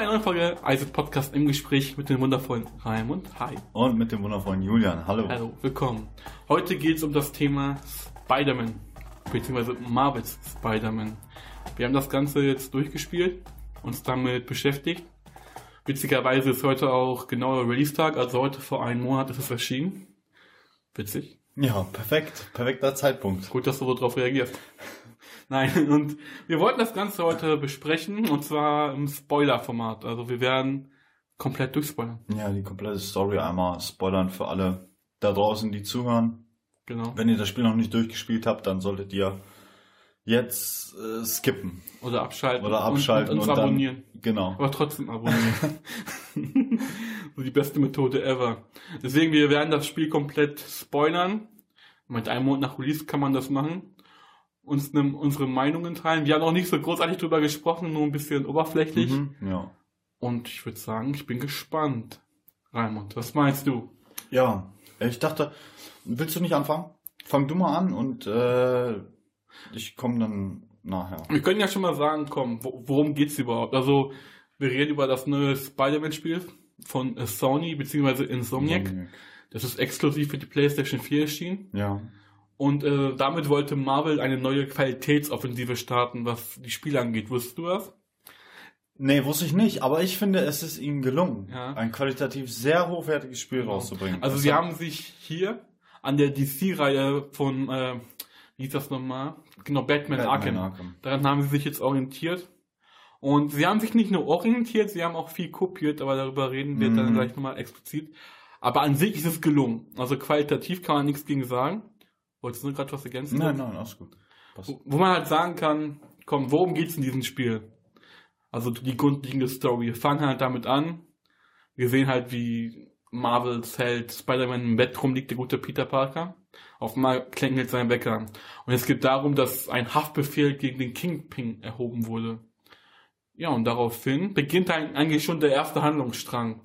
Einer neuen Folge Eisig Podcast im Gespräch mit dem wundervollen Raimund. Hi. Und mit dem wundervollen Julian. Hallo. Hallo, willkommen. Heute geht es um das Thema Spider-Man, beziehungsweise Marvels Spider-Man. Wir haben das Ganze jetzt durchgespielt, uns damit beschäftigt. Witzigerweise ist heute auch genauer Release-Tag, also heute vor einem Monat ist es erschienen. Witzig. Ja, perfekt. Perfekter Zeitpunkt. Gut, dass du so drauf reagierst. Nein, und wir wollten das Ganze heute besprechen, und zwar im Spoiler-Format. Also wir werden komplett durchspoilern. Ja, die komplette Story einmal spoilern für alle da draußen, die zuhören. Genau. Wenn ihr das Spiel noch nicht durchgespielt habt, dann solltet ihr jetzt äh, skippen. Oder abschalten. Oder abschalten und, und, und uns dann- abonnieren. Genau. Aber trotzdem abonnieren. so die beste Methode ever. Deswegen, wir werden das Spiel komplett spoilern. Mit einem Monat nach Release kann man das machen. Uns ne, unsere Meinungen teilen. Wir haben auch nicht so großartig drüber gesprochen, nur ein bisschen oberflächlich. Mhm, ja. Und ich würde sagen, ich bin gespannt. Raimund, was meinst du? Ja, ich dachte, willst du nicht anfangen? Fang du mal an und äh, ich komme dann nachher. Wir können ja schon mal sagen, komm, wo, worum geht's überhaupt? Also, wir reden über das neue Spider-Man-Spiel von Sony, beziehungsweise Insomniac. Das ist exklusiv für die PlayStation 4 erschienen. Ja. Und äh, damit wollte Marvel eine neue Qualitätsoffensive starten, was die Spiele angeht. Wusstest du das? Nee, wusste ich nicht, aber ich finde, es ist ihnen gelungen, Ja. ein qualitativ sehr hochwertiges Spiel rauszubringen. Also Das sie haben sich hier an der DC-Reihe von, äh, wie hieß das nochmal? Genau, Batman, Batman Arkham. Arkham. Daran haben sie sich jetzt orientiert. Und sie haben sich nicht nur orientiert, sie haben auch viel kopiert, aber darüber reden wir dann Mhm. gleich nochmal explizit. Aber an sich ist es gelungen. Also qualitativ kann man nichts gegen sagen. Wolltest du gerade was ergänzen? Nein, nein, alles gut. Passt. Wo man halt sagen kann, komm, worum geht's in diesem Spiel? Also die grundlegende Story. Wir fangen halt damit an. Wir sehen halt, wie Marvels Held Spider-Man im Bett rumliegt, der gute Peter Parker. Auf einmal klingelt sein Wecker. Und es geht darum, dass ein Haftbefehl gegen den Kingpin erhoben wurde. Ja, und daraufhin beginnt eigentlich schon der erste Handlungsstrang.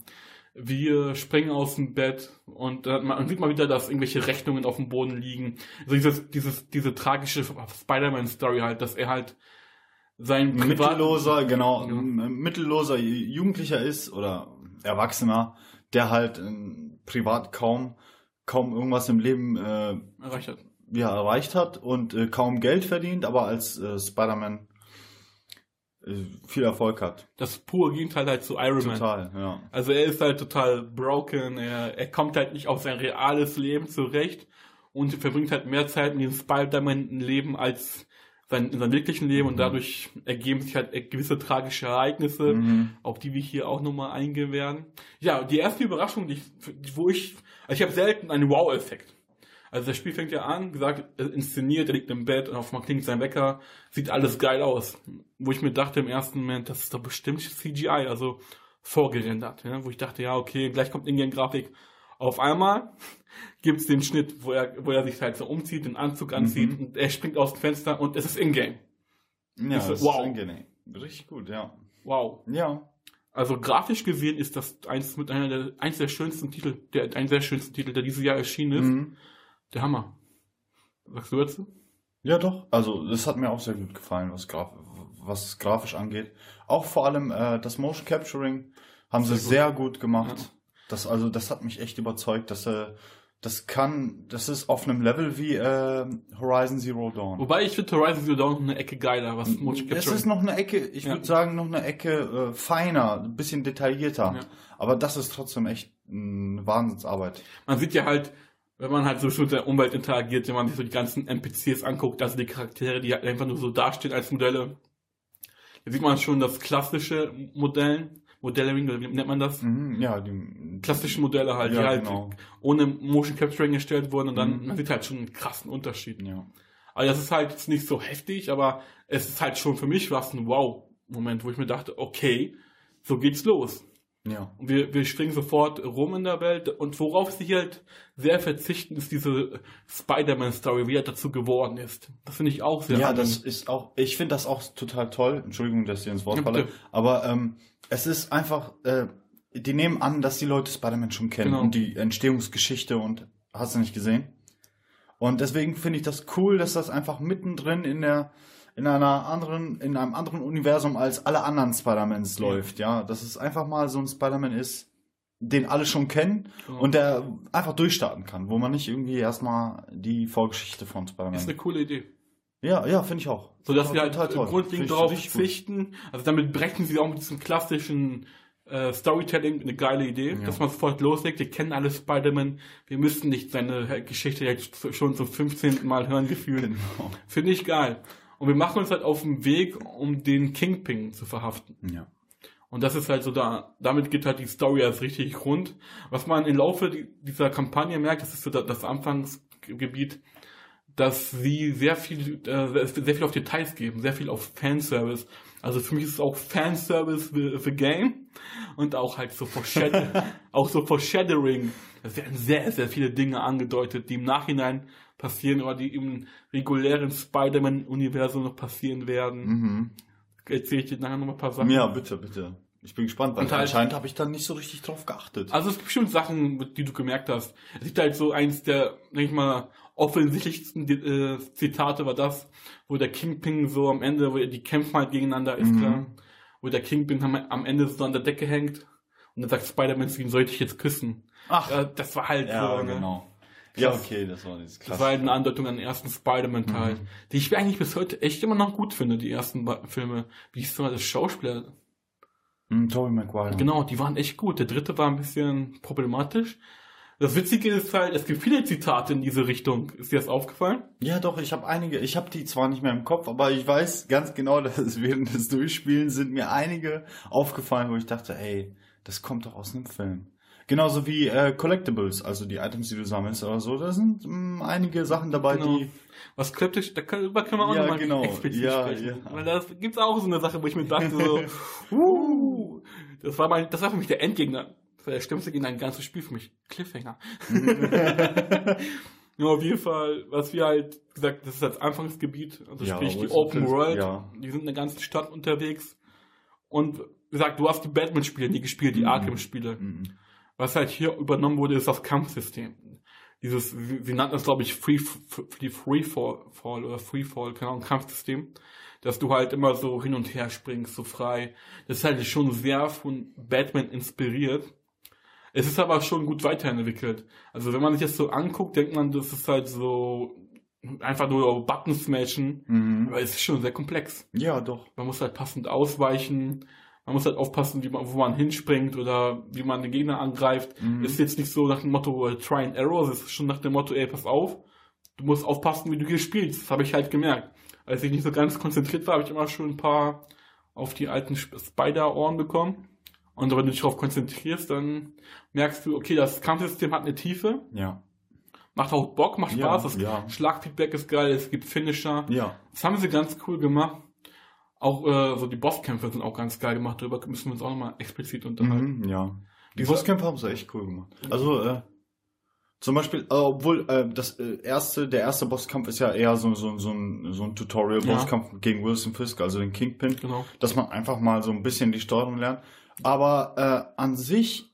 Wir springen aus dem Bett und äh, man sieht mal wieder, dass irgendwelche Rechnungen auf dem Boden liegen. Also dieses, dieses, diese tragische Spider-Man-Story halt, dass er halt sein mittelloser, genau, Ja. mittelloser Jugendlicher ist oder Erwachsener, der halt äh, privat kaum kaum irgendwas im Leben äh, erreicht hat. ja, erreicht hat und äh, kaum Geld verdient, aber als äh, Spider-Man viel Erfolg hat. Das pure Gegenteil halt zu Iron Man. Total, ja. Also er ist halt total broken, er, er kommt halt nicht auf sein reales Leben zurecht und verbringt halt mehr Zeit in diesem Spider-Man-Leben als sein, in seinem wirklichen Leben und Mhm. dadurch ergeben sich halt gewisse tragische Ereignisse, Mhm. auf die wir hier auch nochmal eingehen werden. Ja, die erste Überraschung, die wo ich, also ich habe selten einen Wow-Effekt. Also das Spiel fängt ja an, gesagt, äh, inszeniert, er liegt im Bett und auf einmal klingt sein Wecker, sieht alles geil aus. Wo ich mir dachte im ersten Moment, das ist doch bestimmt CGI, also vorgerendert. Ja? Wo ich dachte, ja, okay, gleich kommt Ingame-Grafik. Auf einmal gibt's den Schnitt, wo er, wo er sich halt so umzieht, den Anzug anzieht Mhm. und er springt aus dem Fenster und es ist Ingame. Ja, so, das wow. ist angenehm. Richtig gut, ja. Wow. Ja. Also grafisch gesehen ist das eins mit einer der, eins der schönsten Titel, der, ein sehr schönsten Titel, der dieses Jahr erschienen ist. Mhm. Der Hammer. Sagst du dazu? Ja, doch. Also, das hat mir auch sehr gut gefallen, was, graf was es grafisch angeht. Auch vor allem äh, das Motion Capturing haben sie Sehr sehr gut gemacht. Ja. Das, also, das hat mich echt überzeugt, dass äh, das kann, das ist auf einem Level wie äh, Horizon Zero Dawn. Wobei ich finde Horizon Zero Dawn eine Ecke geiler, was Motion Es Capture ist noch eine Ecke, ich Ja. würde sagen, noch eine Ecke äh, feiner, ein bisschen detaillierter. Ja. Aber das ist trotzdem echt eine Wahnsinnsarbeit. Man sieht ja halt, wenn man halt so mit der Umwelt interagiert, wenn man sich so die ganzen NPCs anguckt, also die Charaktere, die halt einfach nur so dastehen als Modelle, da sieht man schon das klassische Modellen, Modelling, oder wie nennt man das? Mhm, ja, die Klassischen Modelle halt, die ja, halt genau. ohne Motion Capturing erstellt wurden und dann, Mhm. man sieht halt schon einen krassen Unterschied. Ja. Also das ist halt jetzt nicht so heftig, aber es ist halt schon für mich was ein Wow-Moment, wo ich mir dachte, okay, so geht's los. Ja. Und wir, wir springen sofort rum in der Welt und worauf sie halt sehr verzichten, ist diese Spider-Man-Story, wie er dazu geworden ist. Das finde ich auch sehr Ja, angenehm. das ist auch, ich finde das auch total toll. Entschuldigung, dass ich ins Wort falle. Aber ähm, es ist einfach, äh, die nehmen an, dass die Leute Spider-Man schon kennen Genau. und die Entstehungsgeschichte und hast du nicht gesehen? Und deswegen finde ich das cool, dass das einfach mittendrin in der in einer anderen, in einem anderen Universum als alle anderen Spider-Mans Ja. läuft, ja. Dass es einfach mal so ein Spider-Man ist, den alle schon kennen Ja. und der einfach durchstarten kann, wo man nicht irgendwie erstmal die Vorgeschichte von ist eine Spider-Man. coole Idee. Ja, ja, finde ich auch. So dass wir halt grundlegend darauf gut. verzichten. Also damit brechen sie auch mit diesem klassischen äh, Storytelling eine geile Idee, Ja. dass man sofort loslegt. Wir kennen alle Spider-Man. Wir müssen nicht seine Geschichte jetzt schon zum 15. Mal hören gefühlt. Genau. Finde ich geil. Und wir machen uns halt auf den Weg, um den Kingpin zu verhaften. Ja. Und das ist halt so da, damit geht halt die Story erst richtig rund. Was man im Laufe die- dieser Kampagne merkt, das ist so da- das Anfangsgebiet, dass sie sehr viel, äh, sehr viel auf Details geben, sehr viel auf Fanservice. Also für mich ist es auch Fanservice the, the Game und auch halt so Foreshadow, auch so Foreshadowing. Es werden sehr, sehr viele Dinge angedeutet, die im Nachhinein passieren oder die im regulären Spider-Man-Universum noch passieren werden. Mhm. Erzähle ich dir nachher noch mal ein paar Sachen. Ja, bitte, bitte. Ich bin gespannt, weil halt- anscheinend habe ich da nicht so richtig drauf geachtet. Also es gibt bestimmt Sachen, die du gemerkt hast. Es gibt halt so eins der, denke ich mal, offensichtlichsten äh, Zitate war das, wo der Kingpin so am Ende, wo die kämpfen halt gegeneinander, ist Mhm. klar. Wo der Kingpin am, am Ende so an der Decke hängt und dann sagt Spider-Man zu ihm, sollte ich jetzt küssen? Ach, Ja, das war halt ja, so, ne? genau. Ja, Krass. okay, das war dieses Das war halt eine Andeutung an den ersten Spider-Man-Teil, Mhm. die ich eigentlich bis heute echt immer noch gut finde, die ersten Filme. Wie ist so das Schauspieler? Mhm, Tobey Maguire. Genau, die waren echt gut. Der dritte war ein bisschen problematisch. Das Witzige ist halt, es gibt viele Zitate in diese Richtung. Ist dir das aufgefallen? Ja, doch, ich habe einige, ich habe die zwar nicht mehr im Kopf, aber ich weiß ganz genau, dass es während des Durchspielens sind mir einige aufgefallen, wo ich dachte, ey, das kommt doch aus einem Film. Genauso wie äh, Collectibles, also die Items, die du sammelst oder so, da sind mh, einige Sachen dabei, Genau. die Was kryptisch, da können, darüber können wir auch Ja, nochmal genau. explizit Ja, sprechen. ja. Weil das gibt's auch so eine Sache, wo ich mir dachte so, uh, das war mein, das war für mich der Endgegner. Das war der schlimmste Gegner ein ganzes Spiel für mich. Cliffhanger. ja, auf jeden Fall, was wir halt gesagt, das ist das Anfangsgebiet, also Ja, sprich die Open World, ja. die sind in der ganzen Stadt unterwegs. Und wie gesagt, du hast die Batman-Spiele nie gespielt, die Mhm. Arkham-Spiele. Mhm. Was halt hier übernommen wurde, ist das Kampfsystem. Dieses, sie nannten es, glaube ich, Free, Free, Freefall Fall oder Freefall, keine Ahnung, Kampfsystem. Dass du halt immer so hin und her springst, so frei. Das ist halt schon sehr von Batman inspiriert. Es ist aber schon gut weiterentwickelt. Also wenn man sich das so anguckt, denkt man, das ist halt so einfach nur Button smashen. Mhm. Aber es ist schon sehr komplex. Ja, doch. Man muss halt passend ausweichen. Man muss halt aufpassen, wie man, wo man hinspringt oder wie man den Gegner angreift. Mhm. Ist jetzt nicht so nach dem Motto Try and Error, es ist schon nach dem Motto, ey, pass auf. Du musst aufpassen, wie du hier spielst. Das habe ich halt gemerkt. Als ich nicht so ganz konzentriert war, habe ich immer schon ein paar auf die alten Sp- Spider-Ohren bekommen. Und wenn du dich darauf konzentrierst, dann merkst du, okay, das Kampfsystem hat eine Tiefe, Ja. macht auch Bock, macht Ja, Spaß, das ja. Schlagfeedback ist geil, es gibt Finisher. Ja. Das haben sie ganz cool gemacht. Auch äh, so die Bosskämpfe sind auch ganz geil gemacht. Darüber müssen wir uns auch nochmal explizit unterhalten. Mhm, ja. Die Bosskämpfe haben sie echt cool gemacht. Also, äh, zum Beispiel, äh, obwohl äh, das äh, erste, der erste Bosskampf ist ja eher so, so, so ein, so ein Tutorial-Bosskampf gegen Wilson Fisk, also den Kingpin, Genau. dass man einfach mal so ein bisschen die Steuerung lernt. Aber äh, an sich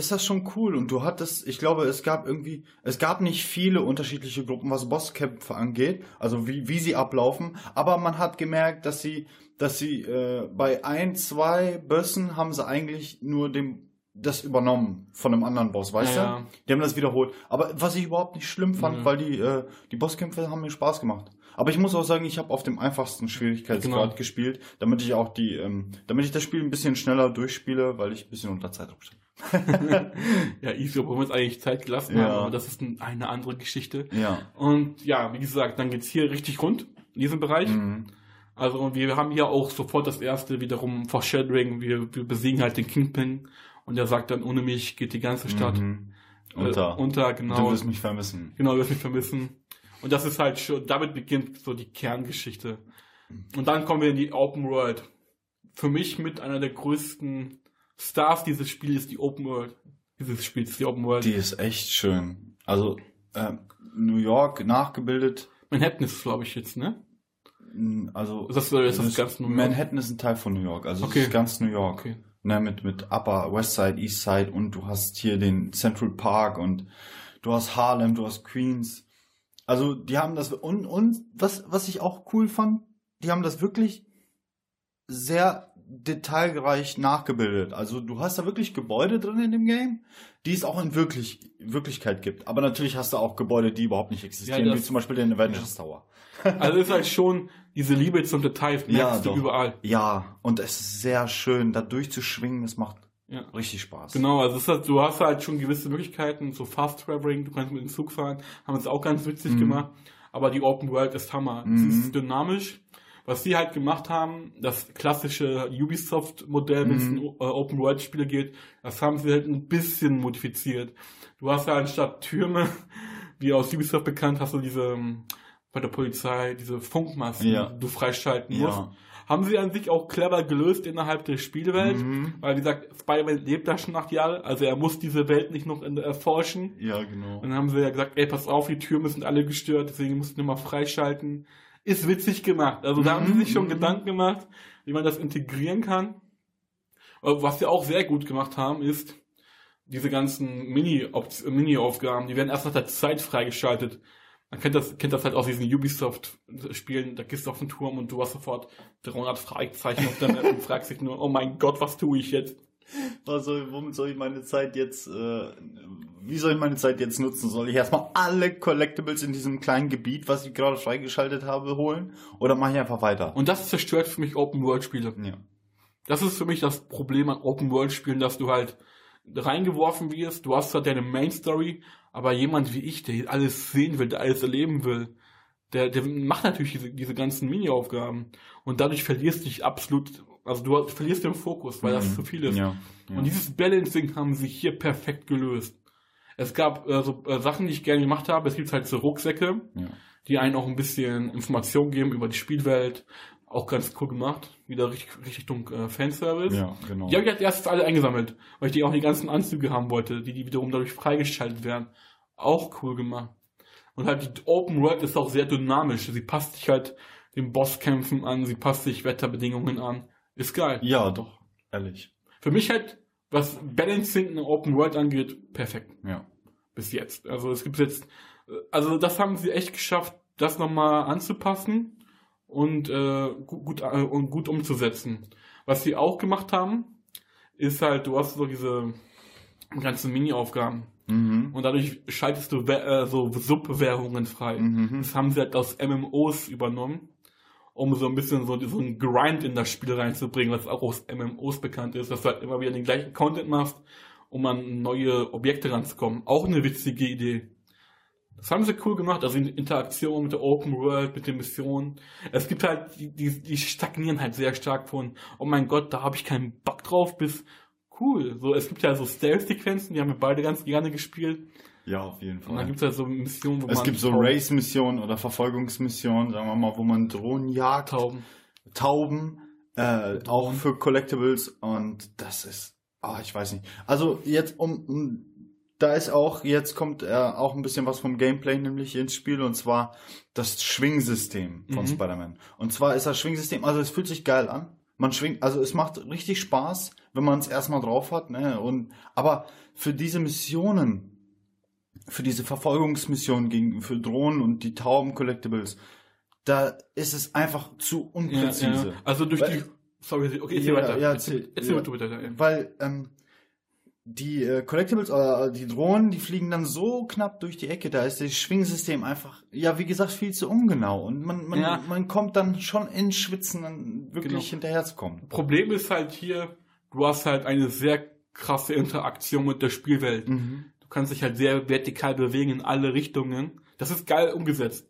ist das schon cool und du hattest, ich glaube, es gab irgendwie, es gab nicht viele unterschiedliche Gruppen, was Bosskämpfe angeht, also wie, wie sie ablaufen, aber man hat gemerkt, dass sie, dass sie äh, bei ein, zwei Bössen haben sie eigentlich nur dem das übernommen von einem anderen Boss, weißt Ja, ja. du? Die haben das wiederholt. Aber was ich überhaupt nicht schlimm fand, Mhm. weil die, äh, die Bosskämpfe haben mir Spaß gemacht. Aber ich muss auch sagen, ich habe auf dem einfachsten Schwierigkeitsgrad Genau. gespielt, damit ich auch die, ähm, damit ich das Spiel ein bisschen schneller durchspiele, weil ich ein bisschen unter Zeitdruck stehe. Ja, Easy, obwohl wir uns eigentlich Zeit gelassen Ja. haben, aber das ist ein, eine andere Geschichte. Ja. Und ja, wie gesagt, dann geht's hier richtig rund in diesem Bereich. Mhm. Also und wir haben hier auch sofort das erste wiederum Foreshadowing. Wir, wir besiegen halt den Kingpin und er sagt dann, ohne mich geht die ganze Stadt Mhm. äh, Unter. unter Du genau. wirst mich vermissen. Genau, du wirst mich vermissen. Und das ist halt schon, damit beginnt so die Kerngeschichte. Und dann kommen wir in die Open World. Für mich mit einer der größten Stars dieses Spiels ist die Open World. Dieses Spiels, die Open World. Die ist echt schön. Also, äh, New York nachgebildet. Manhattan ist, glaube ich, jetzt, ne? mh, Also, Ist das, ist das das- ganz New York? Manhattan ist ein Teil von New York. Also, Okay. ist ganz New York. Okay. Ne, mit, mit Upper West Side, East Side und du hast hier den Central Park und du hast Harlem, du hast Queens. Also die haben das und und was was ich auch cool fand, die haben das wirklich sehr detailreich nachgebildet. Also du hast da wirklich Gebäude drin in dem Game, die es auch in wirklich, Wirklichkeit gibt. Aber natürlich hast du auch Gebäude, die überhaupt nicht existieren, Ja, wie zum Beispiel den Avengers Tower. Also ist halt schon diese Liebe zum Detail, merkst Ja, du doch. überall. Ja, und es ist sehr schön, da durchzuschwingen, das macht Ja. richtig Spaß. Genau, also halt, du hast halt schon gewisse Möglichkeiten, so Fast Traveling, du kannst mit dem Zug fahren, haben es auch ganz witzig Mhm. gemacht, aber die Open World ist Hammer. Es Mhm. ist dynamisch. Was sie halt gemacht haben, das klassische Ubisoft-Modell, wenn es Mhm. um äh, Open World-Spiele geht, das haben sie halt ein bisschen modifiziert. Du hast ja anstatt Türme, wie aus Ubisoft bekannt, hast du diese ähm, bei der Polizei, diese Funkmasten, Ja. die du freischalten Ja. musst. Haben sie an sich auch clever gelöst innerhalb der Spielewelt. Mhm. Weil, wie gesagt, Spider-Man lebt da schon acht Jahre, also er muss diese Welt nicht noch erforschen. Ja, genau. Und dann haben sie ja gesagt, ey, pass auf, die Türme sind alle gestört, deswegen musst du mal freischalten. Ist witzig gemacht. Also da haben sie sich schon Mhm. Gedanken gemacht, wie man das integrieren kann. Aber Was sie auch sehr gut gemacht haben, ist diese ganzen Mini-Aufgaben, die werden erst nach der Zeit freigeschaltet. Man kennt das, kennt das halt aus diesen Ubisoft-Spielen, da gehst du auf den Turm und du hast sofort 300 Fragezeichen auf der Map und fragst dich nur, oh mein Gott, was tue ich jetzt? Was soll, womit soll ich meine Zeit jetzt, äh, wie soll ich meine Zeit jetzt nutzen? Soll ich erstmal alle Collectibles in diesem kleinen Gebiet, was ich gerade freigeschaltet habe, holen? Oder mache ich einfach weiter? Und das zerstört für mich Open-World-Spiele. ja. Das ist für mich das Problem an Open-World-Spielen, dass du halt reingeworfen wirst, du hast zwar deine Main-Story, aber jemand wie ich, der alles sehen will, der alles erleben will, der, der macht natürlich diese, diese ganzen Mini-Aufgaben. Und dadurch verlierst du dich absolut, also du verlierst den Fokus, weil das Mhm. zu viel ist. Ja. ja. Und dieses Balancing haben sie hier perfekt gelöst. Es gab äh, so äh, Sachen, die ich gerne gemacht habe. Es gibt halt so Rucksäcke, ja. die einen auch ein bisschen Informationen geben über die Spielwelt. Auch ganz cool gemacht. Wieder richtig, Richtung äh, Fanservice. ja, genau. Die habe ich als erstes alle eingesammelt, weil ich die auch die ganzen Anzüge haben wollte, die, die wiederum dadurch freigeschaltet werden. Auch cool gemacht. Und halt die Open World ist auch sehr dynamisch. Sie passt sich halt den Bosskämpfen an, sie passt sich Wetterbedingungen an. Ist geil. ja, doch, ehrlich. Für mich halt, was Balancing in Open World angeht, perfekt. Ja. Bis jetzt. Also es gibt jetzt, also das haben sie echt geschafft, das nochmal anzupassen und äh, gut, gut, äh, und gut umzusetzen. Was sie auch gemacht haben, ist halt, du hast so diese ganzen Mini-Aufgaben Mhm. und dadurch schaltest du äh, so Subwährungen frei. Mhm. Das haben sie halt aus MMOs übernommen, um so ein bisschen so, so Grind in das Spiel reinzubringen, was auch aus MMOs bekannt ist, dass du halt immer wieder den gleichen Content machst, um an neue Objekte ranzukommen. Auch eine witzige Idee. Das haben sie cool gemacht, also in Interaktion mit der Open World, mit den Missionen. Es gibt halt, die, die, die stagnieren halt sehr stark von, oh mein Gott, da habe ich keinen Bock drauf, bis cool. So, es gibt ja so Stealth-Sequenzen, die haben wir beide ganz gerne gespielt. Ja, auf jeden Und dann Fall. gibt es halt so Missionen, wo Es man gibt so Race-Missionen oder Verfolgungsmissionen, sagen wir mal, wo man Drohnen jagt, Tauben. Tauben, äh, auch für Collectibles und das ist, ah, ich weiß nicht. Also jetzt um, um da ist auch, jetzt kommt äh, auch ein bisschen was vom Gameplay nämlich ins Spiel und zwar das Schwingsystem von Mhm. Spider-Man. Und zwar ist das Schwingsystem, also es fühlt sich geil an. Man schwingt, also es macht richtig Spaß, wenn man es erstmal drauf hat, ne? Und aber für diese Missionen, für diese Verfolgungsmissionen gegen für Drohnen und die Tauben Collectibles, da ist es einfach zu Ja, unpräzise. ja. Also durch Weil- die. Sorry, okay, erzähl Ja, weiter. ja, erzähl, erzähl- ja. bitte. Ja. Weil ähm, die äh, Collectibles oder die Drohnen, die fliegen dann so knapp durch die Ecke, da ist das Schwingsystem einfach, ja, wie gesagt, viel zu ungenau. Und man, man, Ja. man kommt dann schon ins Schwitzen, dann wirklich Genau. hinterherzukommen. Problem ist halt hier, du hast halt eine sehr krasse Interaktion mit der Spielwelt. Mhm. Du kannst dich halt sehr vertikal bewegen in alle Richtungen. Das ist geil umgesetzt.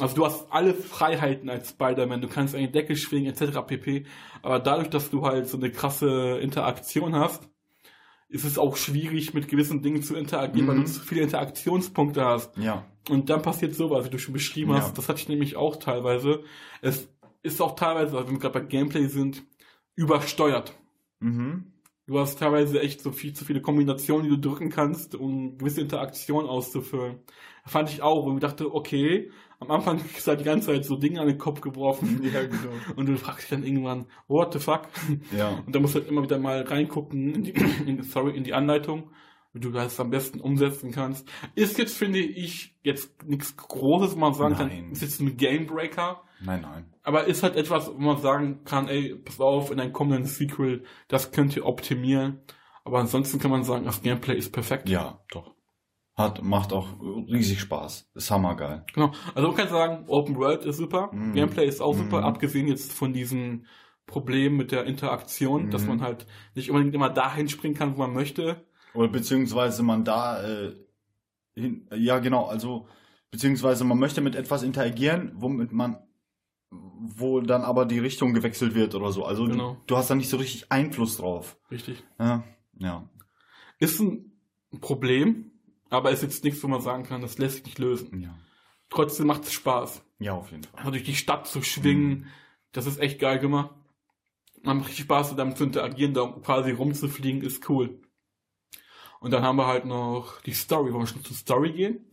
Also du hast alle Freiheiten als Spider-Man. Du kannst eine Decke schwingen etc. pp. Aber dadurch, dass du halt so eine krasse Interaktion hast, ist es auch schwierig, mit gewissen Dingen zu interagieren, weil Mhm. du zu viele Interaktionspunkte hast. Ja. Und dann passiert sowas, wie du schon beschrieben hast. Ja. Das hatte ich nämlich auch teilweise. Es ist auch teilweise, also wenn wir gerade bei Gameplay sind, übersteuert. Mhm. Du hast teilweise echt so viel zu viele Kombinationen, die du drücken kannst, um gewisse Interaktionen auszufüllen. Fand ich auch, und ich dachte, okay, am Anfang du halt die ganze Zeit so Dinge an den Kopf geworfen Ja, genau. und du fragst dich dann irgendwann, what the fuck? Ja. Und da musst du halt immer wieder mal reingucken in die, in, sorry, in die Anleitung. wie du das am besten umsetzen kannst. Ist jetzt, finde ich, jetzt nichts Großes, wo man sagen Nein. kann, ist jetzt ein Gamebreaker. Nein, nein. Aber ist halt etwas, wo man sagen kann, ey, pass auf, in einem kommenden Sequel, das könnt ihr optimieren. Aber ansonsten kann man sagen, das Gameplay ist perfekt. Ja, doch. Hat, macht auch riesig Spaß. Ist hammergeil. Genau. Also man kann sagen, Open World ist super, Mhm. Gameplay ist auch super, Mhm. abgesehen jetzt von diesen Problemen mit der Interaktion, dass Mhm. man halt nicht unbedingt immer dahin springen kann, wo man möchte. Oder beziehungsweise man da, äh, hin, ja genau, also, beziehungsweise man möchte mit etwas interagieren, womit man, wo dann aber die Richtung gewechselt wird oder so. Also Genau. du, du hast da nicht so richtig Einfluss drauf. Richtig. Ja, ja. Ist ein Problem, aber ist jetzt nichts, wo man sagen kann, das lässt sich nicht lösen. Ja, Trotzdem macht es Spaß. ja auf jeden Fall. Also durch die Stadt zu schwingen, Mhm. das ist echt geil gemacht. Man macht richtig Spaß, damit zu interagieren, da quasi rumzufliegen, ist cool. Und dann haben wir halt noch die Story. Wollen wir schon zur Story gehen?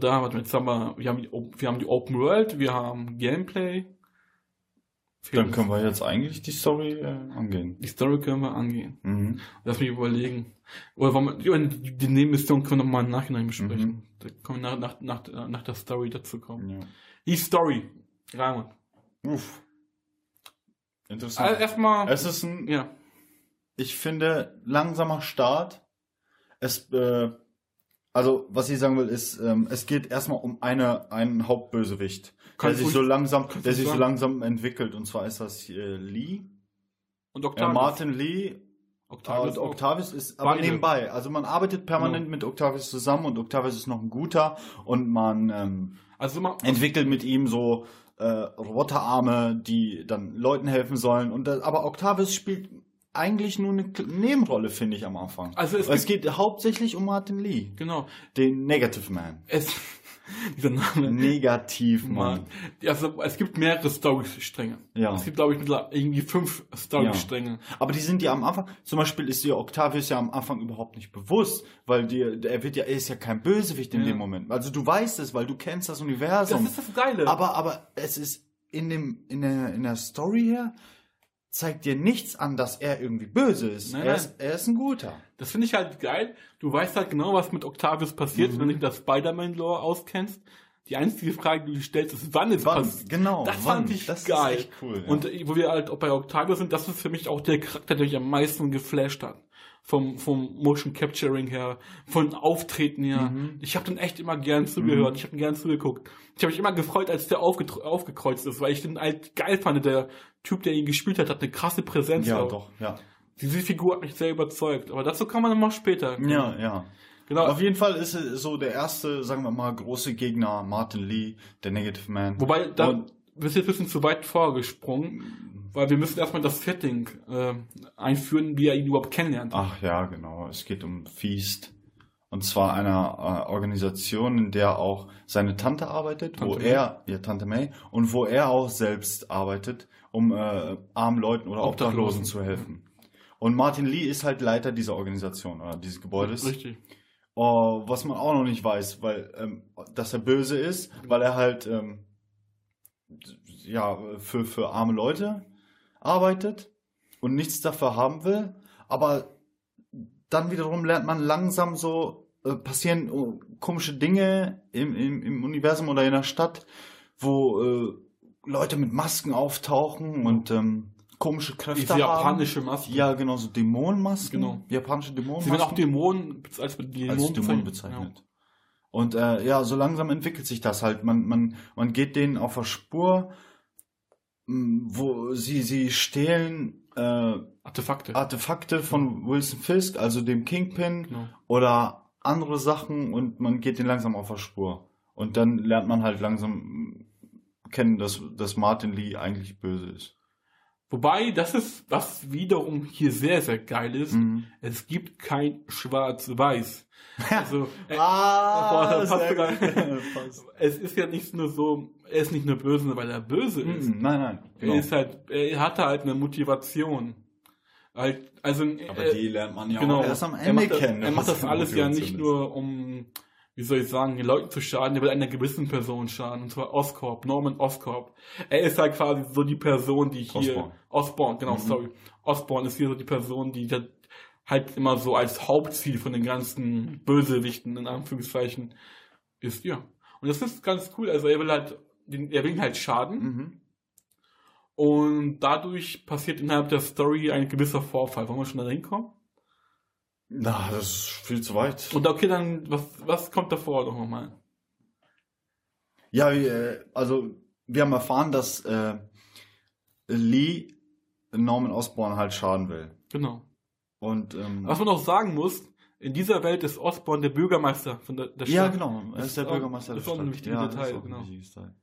Da haben wir, jetzt haben wir, wir haben die, wir haben die Open World, wir haben Gameplay. Dann können wir jetzt eigentlich die Story äh, angehen. die Story können wir angehen. Mhm. Lass mich überlegen. Oder wollen wir, die, Nebenmission können wir nochmal im Nachhinein besprechen. Mhm. Da können wir nach, nach, nach, nach der Story dazu kommen. Ja. Die Story. Rahmen. Uff. Interessant. Also erstmal, es ist ein, ja. ich finde, langsamer Start. Es, äh, also, was ich sagen will, ist, ähm, es geht erstmal um eine, einen Hauptbösewicht, der sich so langsam, der sich so langsam entwickelt. Und zwar ist das äh, Lee, Und äh, Octavius. Martin Lee. Octavius und auch. Octavius ist aber Beide. nebenbei. Also man arbeitet permanent Genau. mit Octavius zusammen und Octavius ist noch ein guter und man ähm, Also man, entwickelt mit ihm so äh, Roboterarme, die dann Leuten helfen sollen. Und das, aber Octavius spielt eigentlich nur eine Nebenrolle, finde ich am Anfang. Also es es geht hauptsächlich um Martin Lee, genau. den Negative Man. Es, dieser Name. Negativ. Man. Also, es gibt mehrere Story-Stränge. Ja. Es gibt, glaube ich, irgendwie fünf Story-Stränge. Aber die sind ja am Anfang, zum Beispiel ist dir Octavius ja am Anfang überhaupt nicht bewusst, weil dir, er wird ja, er ist ja kein Bösewicht in Ja. dem Moment. Also du weißt es, weil du kennst das Das Universum. ist das Geile. Aber, aber es ist in dem, in der, in der Story her, zeigt dir nichts an, dass er irgendwie böse ist. Nein, er. Ist er ist ein guter. Das finde ich halt geil. Du weißt halt genau, was mit Octavius passiert, Mhm. wenn du dich der Spider-Man-Lore auskennst. Die einzige Frage, die du stellst, ist, wann es Wann? passiert. Genau. Das wann? fand ich das geil. Ist echt cool. Ja. Und äh, wo wir halt auch bei Octavius sind, das ist für mich auch der Charakter, der mich am meisten geflasht hat. Vom, vom Motion Capturing her, von Auftreten her. Mhm. Ich habe den echt immer gern zugehört. Mhm. Ich habe ihn gern zugeguckt. Ich habe mich immer gefreut, als der aufgekreuzt ist, weil ich den halt geil fand. Der Typ, der ihn gespielt hat, hat eine krasse Präsenz. ja, auch. doch, ja. Diese Figur hat mich sehr überzeugt. Aber dazu kann man noch mal später. Ja, ja. Genau. Auf jeden Fall ist so der erste, sagen wir mal, große Gegner, Martin Lee, der Negative Man. Wobei, da Und- wir sind jetzt ein bisschen zu weit vorgesprungen, weil wir müssen erstmal das Setting äh, einführen, wie er ihn überhaupt kennenlernt. Ach ja, genau. Es geht um Feast. Und zwar einer äh, Organisation, in der auch seine Tante arbeitet, wo Tante May. er, ja, Tante May, und wo er auch selbst arbeitet, um äh, armen Leuten oder Obdachlosen. Obdachlosen zu helfen. Und Martin Lee ist halt Leiter dieser Organisation oder dieses Gebäudes. Richtig. Oh, was man auch noch nicht weiß, weil ähm, dass er böse ist, weil er halt ähm, ja für für arme Leute arbeitet und nichts dafür haben will, aber dann wiederum lernt man langsam so äh, passieren oh, komische Dinge im, im, im Universum oder in der Stadt, wo äh, Leute mit Masken auftauchen und ähm, komische Kräfte Diese haben. japanische Maske. Ja, genau, so Dämonenmasken. Genau. Japanische Sie Dämonenmasken werden auch Dämonen als Dämonen, als Dämonen bezeichnet. Und äh, ja, so langsam entwickelt sich das halt. Man, man, man geht denen auf der Spur, mh, wo sie, sie stehlen äh. Artefakte. Artefakte von Wilson Fisk, also dem Kingpin, Genau. oder andere Sachen und man geht denen langsam auf der Spur. Und dann lernt man halt langsam mh, kennen, dass, dass Martin Lee eigentlich böse ist. Wobei, das ist, was wiederum hier sehr, sehr geil ist. Mhm. Es gibt kein Schwarz-Weiß. Also, äh, Ah, sehr sogar. es ist ja nicht nur so, er ist nicht nur böse, weil er böse ist. Mhm, Nein, nein. Er ist halt, er hatte halt eine Motivation. Halt, also, Aber äh, die lernt man ja genau. auch erst am er Ende macht das, kennen. Er macht das alles ja nicht ist. nur, um, wie soll ich sagen, den Leuten zu schaden, er will einer gewissen Person schaden, und zwar Oscorp, Norman Oscorp. Er ist halt quasi so die Person, die hier, Osborn. Osborn, genau, Mhm. sorry. Osborn ist hier so die Person, die, halt immer so als Hauptziel von den ganzen Bösewichten, in Anführungszeichen, ist, ja. Und das ist ganz cool. Also er will halt, den- er will halt schaden. Mhm. Und dadurch passiert innerhalb der Story ein gewisser Vorfall. Wollen wir schon da hinkommen? Na, das ist viel zu weit. Und okay, dann, was, was kommt davor noch mal? Ja, äh, also wir haben erfahren, dass äh, Lee Norman Osborn halt schaden will. Genau. Und ähm, Was man auch sagen muss, in dieser Welt ist Osborn der Bürgermeister von der, der ja, Stadt. genau, er ist der auch- Bürgermeister das der ist auch ein Stadt. wichtiges ja, das Detail, ist auch ein genau. wichtiges Teil.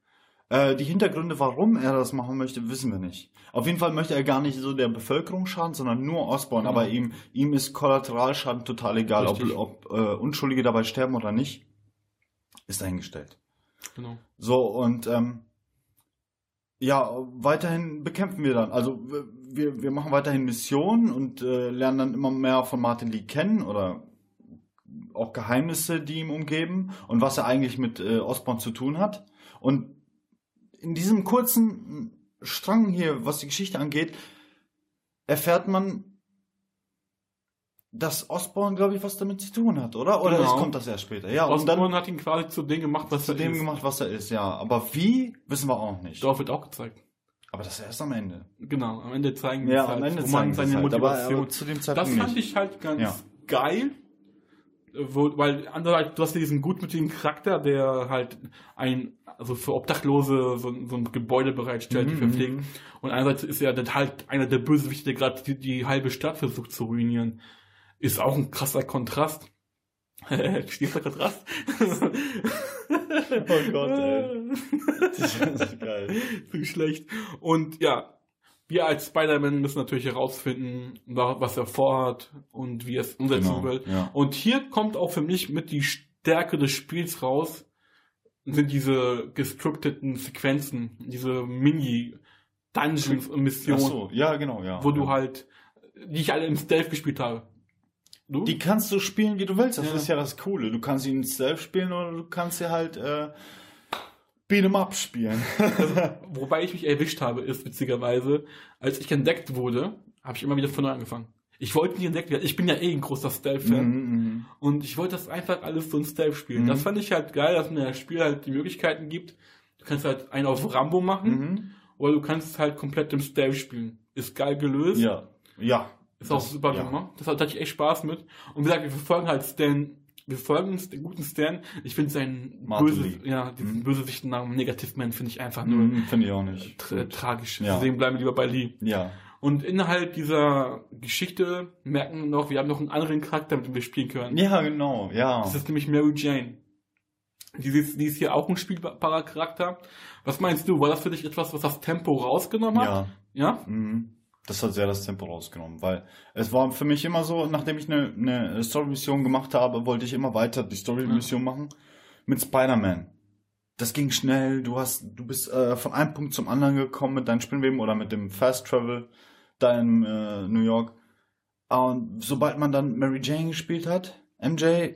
Äh, die Hintergründe, warum er das machen möchte, wissen wir nicht. Auf jeden Fall möchte er gar nicht so der Bevölkerung schaden, sondern nur Osborn. Genau. Aber ihm, ihm ist Kollateralschaden total egal, ob, Richtig. ob äh, Unschuldige dabei sterben oder nicht. Ist dahingestellt. Genau. So, und ähm, ja, weiterhin bekämpfen wir dann. Also wir- wir, wir machen weiterhin Missionen und äh, lernen dann immer mehr von Martin Lee kennen oder auch Geheimnisse, die ihm umgeben und was er eigentlich mit äh, Osborn zu tun hat. Und in diesem kurzen Strang hier, was die Geschichte angeht, erfährt man, dass Osborn, glaube ich, was damit zu tun hat, oder? Oder Genau. kommt das erst später? Ja, und dann Osborn hat ihn quasi zu dem gemacht, was zu er dem ist. gemacht, was er ist, ja. Aber wie, wissen wir auch nicht. Darauf wird auch gezeigt. Aber das erst am Ende. Genau, am Ende zeigen Ja, es am Ende wo man zeigen sie es seine halt, aber- Motivation. aber zu dem das Zeitpunkt fand nicht. ich halt ganz Ja. geil. Wo, weil andererseits, du hast diesen gutmütigen Charakter, der halt ein, also für Obdachlose so, ein- so ein Gebäude bereitstellt, die Mhm, verpflegt. mhm. Und einerseits ist er dann halt einer der Bösewichte, der gerade die, die halbe Stadt versucht zu ruinieren. Ist auch ein krasser Kontrast. Du Kontrast? Oh Gott, ey. Das ist geil. Ich schlecht. Und ja, wir als Spider-Man müssen natürlich herausfinden, wa- was er vorhat und wie er es umsetzen Genau, will. ja. Und hier kommt auch für mich mit die Stärke des Spiels raus, sind diese gescripteten Sequenzen, diese Mini-Dungeons und Ach Missionen, so, ja, genau, ja. wo ja. du halt, die ich alle im Stealth gespielt habe. Du? Die kannst du spielen, wie du willst. Das Ja. ist ja das Coole. Du kannst ihn selbst spielen oder du kannst sie halt äh, Beat'em Up spielen. Wobei ich mich erwischt habe, ist witzigerweise, als ich entdeckt wurde, habe ich immer wieder von neu angefangen. Ich wollte nicht entdeckt werden. Ich bin ja eh ein großer Stealth-Fan. Mhm, Und ich wollte das einfach alles so in Stealth spielen. Mhm. Das fand ich halt geil, dass mir das Spiel halt die Möglichkeiten gibt. Du kannst halt einen auf Rambo machen, mhm. oder du kannst halt komplett im Stealth spielen. Ist geil gelöst. Ja. Ja. Ist auch Das- super ja. gemacht. Das hatte ich echt Spaß mit. Und wie gesagt, wir verfolgen halt Stan, wir folgen den guten Stan. Ich finde seinen böse, ja, diesen Mhm. Bösewichtennamen Negative Man finde ich einfach nur Mhm, Finde ich auch nicht. tra tragisch. Ja. Deswegen bleiben wir lieber bei Lee. Ja. Und innerhalb dieser Geschichte merken wir noch, wir haben noch einen anderen Charakter, mit dem wir spielen können. Ja, genau, ja. Das ist nämlich Mary Jane. Die ist, die ist hier auch ein spielbarer Charakter. Was meinst du? War das für dich etwas, was das Tempo rausgenommen hat? Ja. Ja? Mhm. Das hat sehr das Tempo rausgenommen, weil es war für mich immer so, nachdem ich eine, eine Story-Mission gemacht habe, wollte ich immer weiter die Story-Mission machen mit Spider-Man. Das ging schnell, du hast, du bist äh, von einem Punkt zum anderen gekommen mit deinem Spinnweben oder mit dem Fast Travel da in äh, New York. Und sobald man dann Mary Jane gespielt hat, MJ,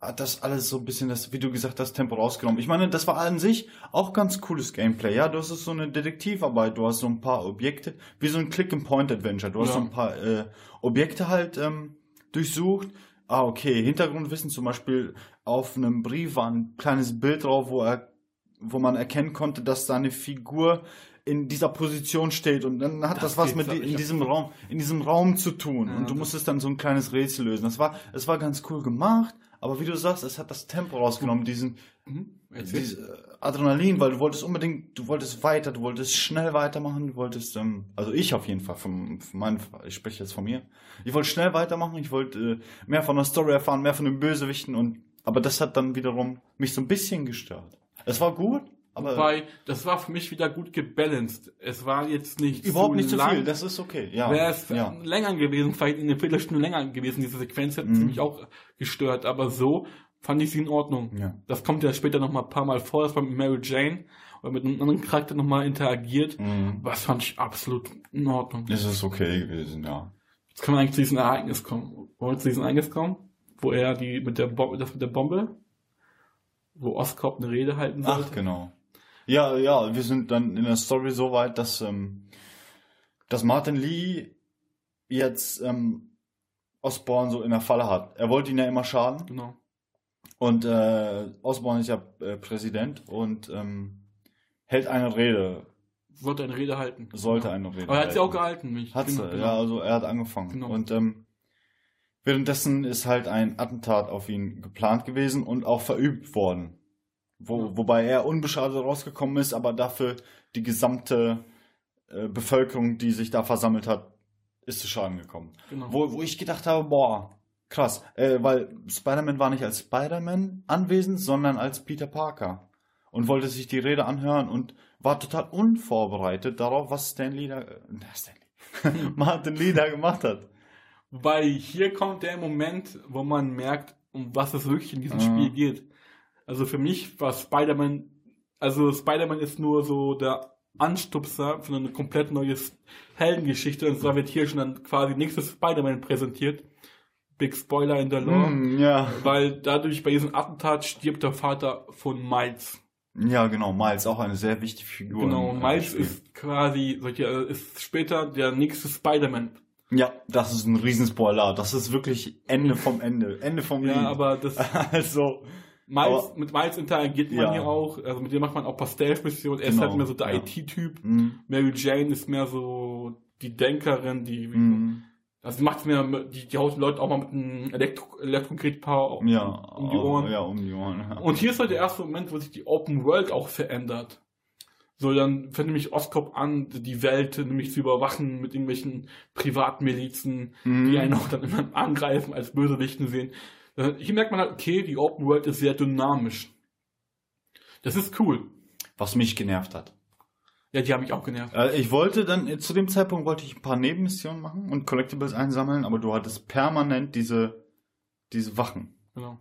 hat das alles so ein bisschen das, wie du gesagt hast, Tempo rausgenommen. Ich meine, das war an sich auch ganz cooles Gameplay. Ja, du hast so eine Detektivarbeit, du hast so ein paar Objekte, wie so ein Click-and-Point-Adventure. Du hast Ja. so ein paar äh, Objekte halt ähm, durchsucht. Ah, okay, Hintergrundwissen zum Beispiel auf einem Brief war ein kleines Bild drauf, wo er, wo man erkennen konnte, dass da eine Figur in dieser Position steht und dann hat Das das, was mit in diesem Raum in diesem Raum zu tun Ja, und du musstest dann so ein kleines Rätsel lösen. Das war es war ganz cool gemacht, aber wie du sagst, es hat das Tempo rausgenommen, diesen Mhm. Erzähl. dieses äh, Adrenalin, weil du wolltest unbedingt, du wolltest weiter, du wolltest schnell weitermachen, du wolltest, ähm, also ich auf jeden Fall, von, von meinem, ich spreche jetzt von mir, ich wollte schnell weitermachen, ich wollte äh, mehr von der Story erfahren, mehr von den Bösewichten und, aber das hat dann wiederum mich so ein bisschen gestört. Es war gut, aber Wobei, das war für mich wieder gut gebalanced. Es war jetzt nicht überhaupt nicht so lang. viel, das ist okay, ja. Wäre es ja. länger gewesen, vielleicht eine Viertelstunde länger gewesen, diese Sequenz hätte Mhm. mich auch gestört, aber so fand ich sie in Ordnung. Ja. Das kommt ja später noch mal ein paar Mal vor, dass man mit Mary Jane oder mit einem anderen Charakter noch mal interagiert. Mhm. Was fand ich absolut in Ordnung. Es ist okay gewesen, ja. Jetzt können wir eigentlich zu diesem Ereignis kommen. Wollen wir zu diesem Ereignis kommen? Wo er die mit der Bombe, das mit der Bombe, wo Oscorp eine Rede halten sollte. Ach, genau. Ja, ja, wir sind dann in der Story so weit, dass, ähm, dass Martin Lee jetzt ähm, Osborn so in der Falle hat. Er wollte ihn ja immer schaden. Genau. Und äh, Osborn ist ja äh, Präsident und ähm, hält eine Rede. Wollte eine Rede halten. Sollte genau. eine Rede Aber er hat sie auch halten. gehalten. Mich. Hat sie, genau, genau. ja, also er hat angefangen. Genau. Und ähm, währenddessen ist halt ein Attentat auf ihn geplant gewesen und auch verübt worden. Wo. Wobei er unbeschadet rausgekommen ist, aber dafür die gesamte äh, Bevölkerung, die sich da versammelt hat, ist zu Schaden gekommen. genau. Wo, wo ich gedacht habe, boah, krass, äh, weil Spider-Man war nicht als Spider-Man anwesend, sondern als Peter Parker und wollte sich die Rede anhören und war total unvorbereitet darauf, was Stan Lee da, äh, Stanley, Martin Lee da gemacht hat. Wobei hier kommt der Moment, wo man merkt, um was es wirklich in diesem Mhm. Spiel geht. Also für mich war Spider-Man, also Spider-Man ist nur so der Anstupser für eine komplett neue Heldengeschichte und zwar wird hier schon dann quasi nächstes Spider-Man präsentiert. Big Spoiler in der Lore. Hm, ja. Weil dadurch bei diesem Attentat stirbt der Vater von Miles. Ja, genau, Miles, auch eine sehr wichtige Figur. Genau, Miles ist quasi, solche, äh, ist später der nächste Spider-Man. Ja, das ist ein Riesenspoiler. Das ist wirklich Ende vom Ende. Ende vom Ja, Lied. aber das, Also, Miles, Aber- mit Miles interagiert man Ja. hier auch, also mit dem macht man auch Pastell-Missionen. Er ist Genau, halt mehr so der ja. IT-Typ. mh, Mary Jane ist mehr so die Denkerin, die, mh, also die macht mehr, die, die haut Leute auch mal mit einem Elektro Elektrokretpower ja, um die Ohren. Ja, um die Ohren. Ja. Und hier ist halt der erste Moment, wo sich die Open World auch verändert. So, dann fängt nämlich Oscorp an, die Welt nämlich zu überwachen mit irgendwelchen Privatmilizen, Mhm. die einen auch dann immer angreifen, als Bösewichten sehen. Äh, Hier merkt man halt, okay, die Open World ist sehr dynamisch. Das ist cool. Was mich genervt hat. Ja, die haben mich auch genervt. Äh, Ich wollte dann, äh, zu dem Zeitpunkt wollte ich ein paar Nebenmissionen machen und Collectibles einsammeln, aber du hattest permanent diese, diese Wachen, Genau.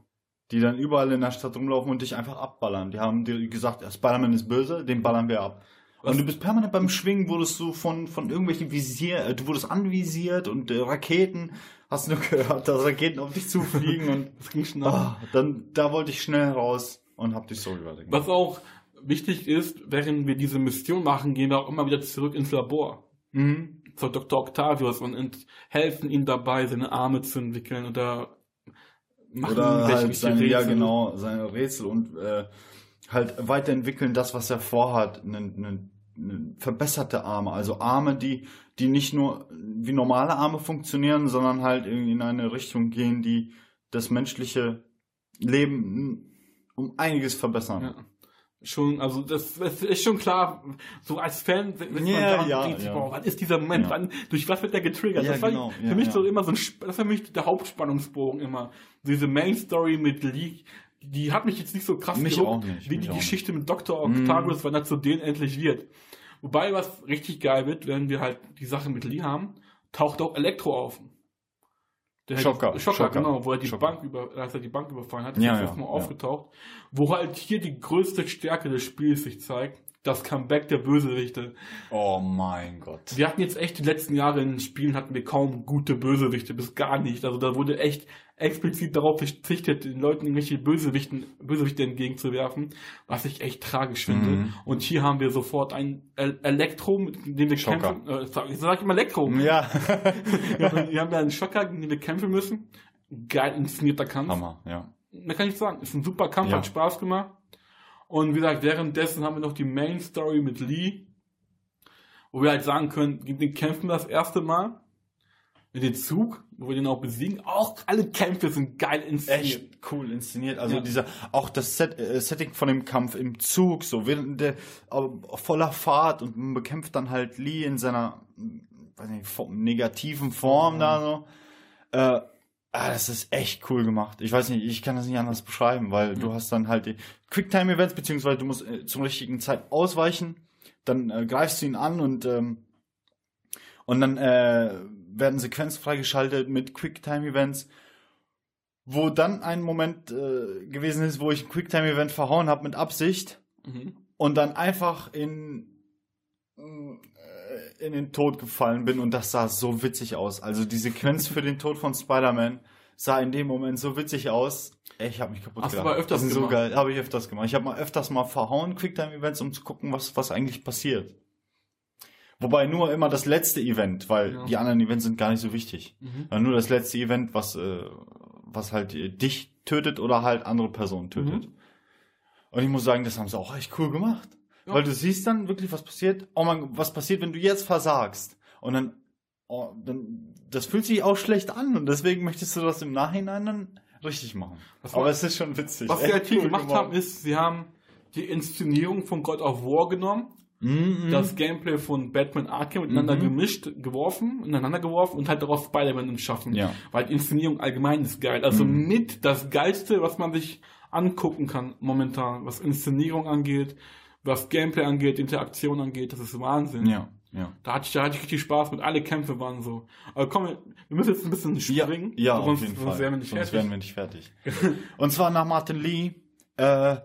die dann überall in der Stadt rumlaufen und dich einfach abballern. Die haben dir gesagt, Spider-Man ist böse, den ballern wir ab. Und du bist permanent beim Schwingen, wurdest du von, von irgendwelchen Visier, äh, du wurdest anvisiert und äh, Raketen, hast nur gehört, dass Raketen auf dich zufliegen und Das ging schnell. ah, dann, da wollte ich schnell raus und hab die Story weitergemacht. Was auch wichtig ist, während wir diese Mission machen, gehen wir auch immer wieder zurück ins Labor. Mhm. Zu Dr. Octavius und helfen ihm dabei, seine Arme zu entwickeln oder machen Oder halt seine, ja Rätsel. genau, seine Rätsel und äh, halt weiterentwickeln das, was er vorhat, eine, eine, eine verbesserte Arme, also Arme, die, die nicht nur wie normale Arme funktionieren, sondern halt irgendwie in eine Richtung gehen, die das menschliche Leben um einiges verbessern. Ja. Schon, also das, das ist schon klar, so als Fan, wenn man sagt, ja, sich, ja. boah, was ist dieser Moment, Ja. wann, durch was wird der getriggert? Ja, das war genau, für ja, mich so immer so ein, das war für mich der Hauptspannungsbogen immer. Diese Main Story mit Lee, die hat mich jetzt nicht so krass Mich gehuckt, auch nicht, wie die Geschichte mit Dr. Octavius, wann er zu denen endlich wird. Wobei, was richtig geil wird, wenn wir halt die Sache mit Lee haben, taucht auch Elektro auf. Der Schocker, Schocker, Schocker, Schocker. genau, wo er die Schocker. Bank über, als er die Bank überfallen hat, Ja, ist das ja, erstmal ja. aufgetaucht, wo halt hier die größte Stärke des Spiels sich zeigt, das Comeback der Bösewichte. Oh mein Gott. Wir hatten jetzt echt die letzten Jahre in den Spielen hatten wir kaum gute Bösewichte, bis gar nicht. Also da wurde echt explizit darauf verzichtet, den Leuten irgendwelche Bösewichten, Bösewichte entgegenzuwerfen, was ich echt tragisch finde. Mhm. Und hier haben wir sofort ein El Elektro, mit dem wir Schocker. kämpfen. Äh, sag- ich immer Elektro. Ja. Wir haben, wir haben ja einen Schocker, gegen den wir kämpfen müssen. Geil inszenierter Kampf. Hammer, ja. Da kann ich sagen, ist ein super Kampf, Ja. hat Spaß gemacht. Und wie gesagt, währenddessen haben wir noch die Main Story mit Lee, wo wir halt sagen können, gegen den kämpfen wir das erste Mal. Mit dem Zug, wo wir den auch besiegen. Auch alle Kämpfe sind geil inszeniert. echt cool inszeniert. Also Ja. dieser, auch das Set, äh, Setting von dem Kampf im Zug, so während der äh, voller Fahrt und man bekämpft dann halt Lee in seiner weiß nicht, negativen Form Mhm. da so. Äh, ah, das ist echt cool gemacht. Ich weiß nicht, ich kann das nicht anders beschreiben, weil du hast dann halt die Quicktime-Events, beziehungsweise du musst äh, zum richtigen Zeit ausweichen, dann äh, greifst du ihn an und ähm, und dann äh, werden Sequenzen freigeschaltet mit Quicktime-Events, wo dann ein Moment äh, gewesen ist, wo ich ein Quicktime-Event verhauen habe mit Absicht Mhm. und dann einfach in äh, in den Tod gefallen bin und das sah so witzig aus. Also die Sequenz für den Tod von Spider-Man sah in dem Moment so witzig aus. Ey, Ich habe mich kaputt Hast öfters das ist so geil. Habe ich öfters gemacht. Ich habe mal öfters mal verhauen Quicktime-Events, um zu gucken, was was eigentlich passiert. Wobei nur immer das letzte Event, weil Ja. die anderen Events sind gar nicht so wichtig. Mhm. Weil nur das letzte Event, was, äh, was halt äh, dich tötet oder halt andere Personen tötet. Mhm. Und ich muss sagen, das haben sie auch echt cool gemacht. Ja. Weil du siehst dann wirklich, was passiert. Oh man, was passiert, wenn du jetzt versagst? Und dann, oh, dann, das fühlt sich auch schlecht an und deswegen möchtest du das im Nachhinein dann richtig machen. Was Aber war- es ist schon witzig. Was sie halt viel cool gemacht haben, ist, sie haben die Inszenierung von God of War genommen, Mhm. das Gameplay von Batman Arkham miteinander Mhm. gemischt, geworfen, ineinander geworfen und halt daraus Spider-Man entschaffen. Ja. Weil die Inszenierung allgemein ist geil. Also Mhm. mit das Geilste, was man sich angucken kann momentan, was Inszenierung angeht, was Gameplay angeht, Interaktion angeht, das ist Wahnsinn. ja, ja. Da hatte ich, da hatte ich richtig Spaß mit. Alle Kämpfe waren so. Aber komm, wir müssen jetzt ein bisschen springen. Ja, auf sonst, jeden sonst Fall. wären wir nicht Sonst fertig. wären wir nicht fertig. Und zwar nach Martin Lee, äh,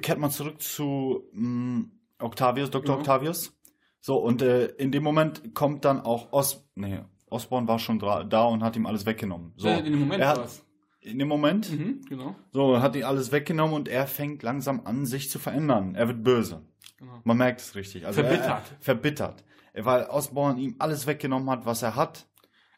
kehrt man zurück zu mh, Octavius, Dr. Ja. Octavius. So, und äh, in dem Moment kommt dann auch Os, nee, Osborn war schon da und hat ihm alles weggenommen. So, in dem Moment er hat, in dem Moment, Mhm, genau. so, hat ihm alles weggenommen und er fängt langsam an, sich zu verändern. Er wird böse. genau. Man merkt es richtig. Also Verbittert. Er, er, verbittert. Weil Osborn ihm alles weggenommen hat, was er hat.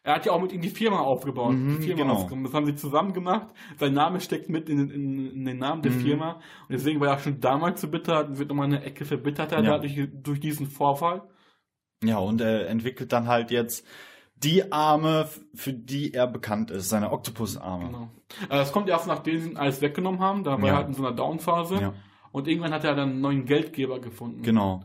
Er hat ja auch mit ihm die Firma aufgebaut. Mhm, die Firma genau. aufgebaut. Das haben sie zusammen gemacht. Sein Name steckt mit in, in, in den Namen der Mhm. Firma. Und deswegen war er schon damals so bitter und wird nochmal eine Ecke verbitterter Ja. dadurch, durch diesen Vorfall. Ja, und er entwickelt dann halt jetzt die Arme, für die er bekannt ist, seine Oktopusarme. Genau. Äh, Das kommt erst nachdem sie ihn alles weggenommen haben. Da war Ja. er halt in so einer Downphase. Ja, Und irgendwann hat er dann einen neuen Geldgeber gefunden. genau.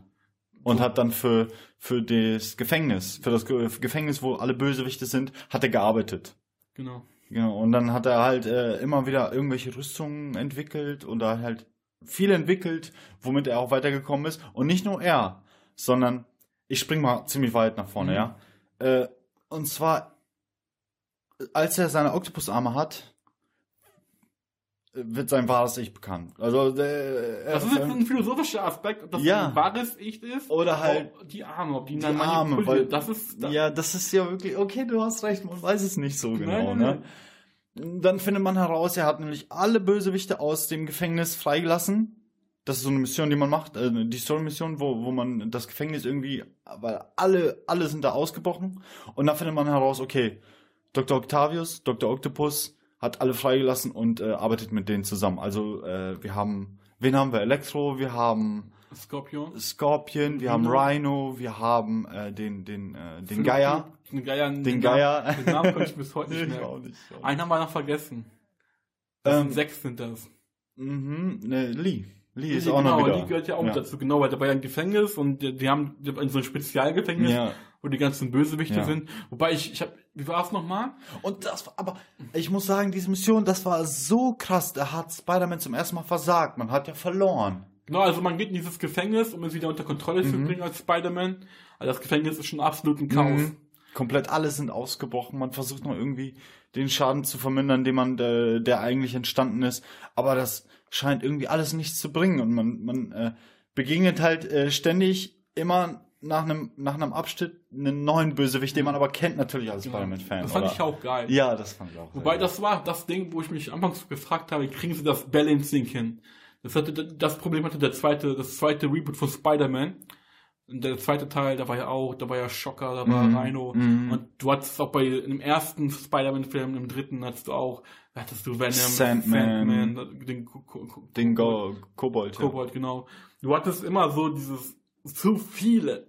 Und hat dann für, für das Gefängnis, für das Ge Gefängnis, wo alle Bösewichte sind, hat er gearbeitet. Genau. Genau. Und dann hat er halt äh, immer wieder irgendwelche Rüstungen entwickelt und da halt viel entwickelt, womit er auch weitergekommen ist. Und nicht nur er, sondern ich spring mal ziemlich weit nach vorne, Mhm. ja. Äh, und zwar, als er seine Oktopusarme hat, wird sein wahres Ich bekannt. Also äh, Das ist jetzt ein philosophischer Aspekt, ob das Ja. ein wahres Ich ist. Oder halt die Arme, ob die die Arme, weil- Das ist, das, ja, das ist ja wirklich, okay, du hast recht, man weiß es nicht so genau, nein, ne? nein. Dann findet man heraus, er hat nämlich alle Bösewichte aus dem Gefängnis freigelassen. Das ist so eine Mission, die man macht, äh, die Story-Mission, wo, wo man das Gefängnis irgendwie, weil alle, alle sind da ausgebrochen. Und dann findet man heraus, okay, Dr. Octavius, Dr. Octopus hat alle freigelassen und äh, arbeitet mit denen zusammen. Also äh, wir haben, wen haben wir? Elektro, wir haben Skorpion. Scorpion, wir haben Rhino. Wir haben äh, den, den, äh, den Geier. Den Geier. Den Geier. Den Namen konnte ich bis heute nicht Ich merken. auch nicht. Einen haben wir noch vergessen. Das Ähm, sind sechs sind das. Mhm, ne, Lee. Lee ist auch genau, noch wieder. die gehört ja auch ja. dazu. Genau, weil da war ja ein Gefängnis und die, die haben in so ein Spezialgefängnis, Ja. Wo die ganzen Bösewichte Ja. sind. Wobei ich, ich hab, wie war es nochmal? Und das war, aber ich muss sagen, diese Mission, das war so krass. Da hat Spider-Man zum ersten Mal versagt. Man hat ja verloren. Genau, also man geht in dieses Gefängnis, um es wieder unter Kontrolle zu Mhm. bringen als Spider-Man. Also das Gefängnis ist schon absolut ein Chaos. Mhm. Komplett alles sind ausgebrochen. Man versucht noch irgendwie den Schaden zu vermindern, den man, äh, der eigentlich entstanden ist. Aber das scheint irgendwie alles nichts zu bringen. Und man, man äh, begegnet halt äh, ständig immer nach einem, nach einem Abschnitt einen neuen Bösewicht, den man aber kennt natürlich als Genau. Spider-Man-Fan. Das fand oder? ich auch geil. Ja, das fand ich auch. Wobei das war das Ding, wo ich mich anfangs gefragt habe, kriegen sie das Balancing hin? Das hatte das Problem hatte der zweite, das zweite Reboot von Spider-Man. Der zweite Teil, da war ja auch, da war ja Schocker, da war Mhm. Rhino. Mhm. Und du hattest auch bei im ersten Spider-Man-Film, im dritten hattest du auch, da hattest du Venom, Sandman. Sandman den Ko- Ko- Den Go Kobold. ja. Kobold, genau. Du hattest immer so dieses zu viele.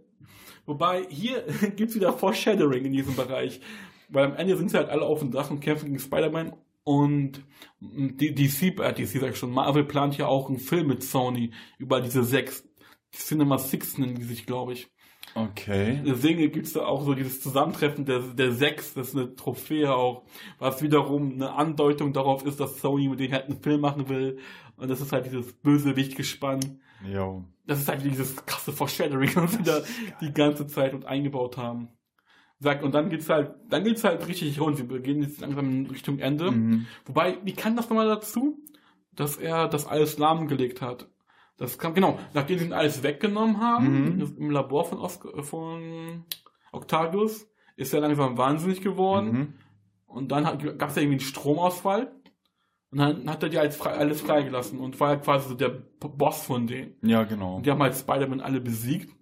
Wobei hier gibt's wieder Foreshadowing in diesem Bereich. Weil am Ende sind sie halt alle auf dem Dach und kämpfen gegen Spider-Man. Und die DC, äh, DC sag ich schon, Marvel plant ja auch einen Film mit Sony über diese sechs. Cinema Six nennen die sich, glaube ich. Okay. Deswegen gibt's da auch so dieses Zusammentreffen der, der sechs, das ist eine Trophäe auch, was wiederum eine Andeutung darauf ist, dass Sony mit denen halt einen Film machen will. Und das ist halt dieses Bösewicht-Gespann. Jo. Das ist halt dieses krasse Foreshadowing, was sie da die ganze Zeit und eingebaut haben. Sagt, und dann geht's halt, dann geht's halt richtig rund. Wir gehen jetzt langsam in Richtung Ende. Mhm. Wobei, wie kann das nochmal dazu, dass er das alles lahmgelegt hat? Das kam, genau, nachdem sie ihn alles weggenommen haben, Mhm. im Labor von, Oscar, von Octavius, ist er langsam wahnsinnig geworden. Mhm. Und dann gab es ja irgendwie einen Stromausfall. Und dann hat er die alles, frei, alles freigelassen und war ja quasi so der Boss von denen. Ja, genau. Und die haben halt Spider-Man alle besiegt.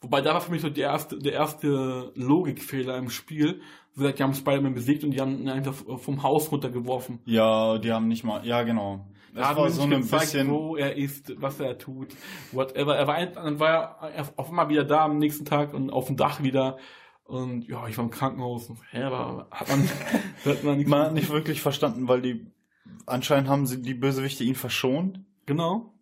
Wobei da war für mich so der erste, der erste Logikfehler im Spiel. Gesagt, die haben Spider-Man besiegt und die haben ihn einfach vom Haus runtergeworfen. Ja, die haben nicht mal, ja genau. Das Das war so ein bisschen, wo er ist, was er tut, whatever. Er war, dann war er auf einmal wieder da am nächsten Tag und auf dem Dach wieder. Und ja, ich war im Krankenhaus. Und, hä, aber hat man, hat man man hat nicht wirklich verstanden, weil die, anscheinend haben sie die Bösewichte ihn verschont. Genau.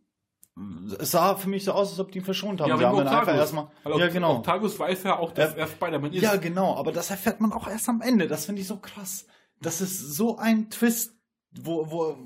Es sah für mich so aus, als ob die ihn verschont haben. Ja, sie haben dann einfach erstmal, Weil ja genau. Octavius weiß ja auch, dass Ja. er Spider-Man ist. Ja, genau, aber das erfährt man auch erst am Ende. Das finde ich so krass. Das ist so ein Twist, wo, wo,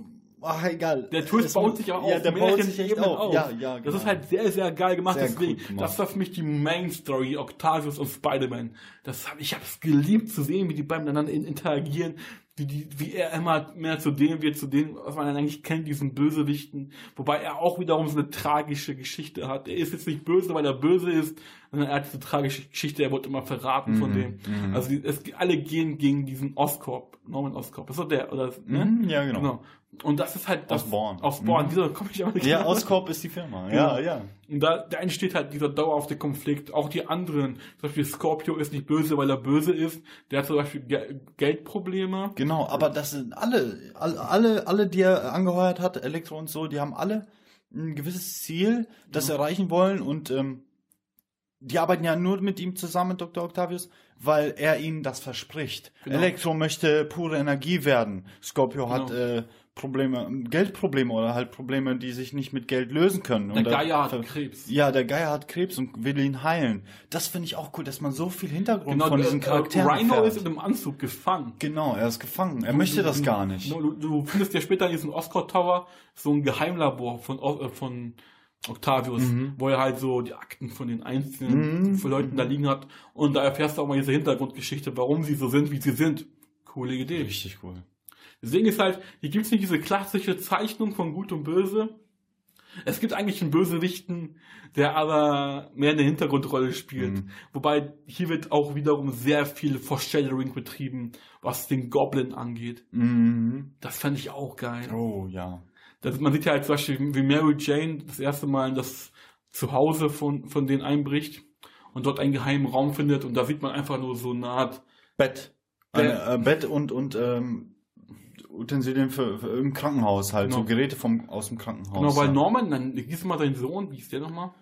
ach, egal. Der Twist Es- baut sich auch ja, auf der baut sich echt auf. auf. Ja, ja, genau. Das ist halt sehr, sehr geil gemacht. Sehr Deswegen, gemacht. das war für mich die Main Story, Octavius und Spider-Man. Das hab, ich habe es geliebt zu sehen, wie die beiden miteinander in- interagieren, wie, die, wie er immer mehr zu dem wird, zu dem, was man eigentlich kennt, diesen Bösewichten. Wobei er auch wiederum so eine tragische Geschichte hat. Er ist jetzt nicht böse, weil er böse ist, sondern er hat diese tragische Geschichte, er wurde immer verraten von dem. mhm. Also die, es, alle gehen gegen diesen Oscorp, Norman Oscorp. Ist doch der, oder? Ne? Mhm, ja, genau. Genau. Und das ist halt das. Osborn. Osborn, Mhm. dieser komme ich aber nicht Ja. Oscorp ist die Firma. Genau. Ja, ja. Und da, da entsteht halt dieser dauerhafte Konflikt. Auch die anderen, zum Beispiel Scorpio ist nicht böse, weil er böse ist. Der hat zum Beispiel Ge Geldprobleme. Genau, aber das sind alle, alle, alle, alle, die er angeheuert hat, Elektro und so, die haben alle ein gewisses Ziel, das sie erreichen wollen und ähm, die arbeiten ja nur mit ihm zusammen, Dr. Octavius, weil er ihnen das verspricht. Genau. Elektro möchte pure Energie werden. Scorpio hat Genau. äh, Probleme, Geldprobleme oder halt Probleme, die sich nicht mit Geld lösen können. Der da- Geier hat Krebs. Ja, der Geier hat Krebs und will ihn heilen. Das finde ich auch cool, dass man so viel Hintergrund Genau, von äh, diesen Charakteren äh, Rhino erfährt. ist in einem Anzug gefangen. Genau, er ist gefangen. Er möchte das gar nicht. Du, du findest ja später in diesem Oscar Tower so ein Geheimlabor von, äh, von Octavius, Mhm. wo er halt so die Akten von den einzelnen Leuten da liegen hat. Und da erfährst du auch mal diese Hintergrundgeschichte, warum sie so sind, wie sie sind. Coole Idee. Richtig cool. Deswegen ist halt, hier gibt es nicht diese klassische Zeichnung von Gut und Böse. Es gibt eigentlich einen Bösewichten, der aber mehr eine Hintergrundrolle spielt. Mhm. Wobei hier wird auch wiederum sehr viel Foreshadowing betrieben, was den Goblin angeht. Mhm. Das fand ich auch geil. Oh, ja. Das, man sieht ja halt zum Beispiel, wie Mary Jane das erste Mal in das Zuhause von, von denen einbricht und dort einen geheimen Raum findet und da sieht man einfach nur so eine Art Bett. Eine, äh, Bett und, und ähm, Utensilien für, für im Krankenhaus halt. Genau. So Geräte vom, aus dem Krankenhaus. Genau, weil. Norman, dann hieß mal sein Sohn, wie ist der nochmal?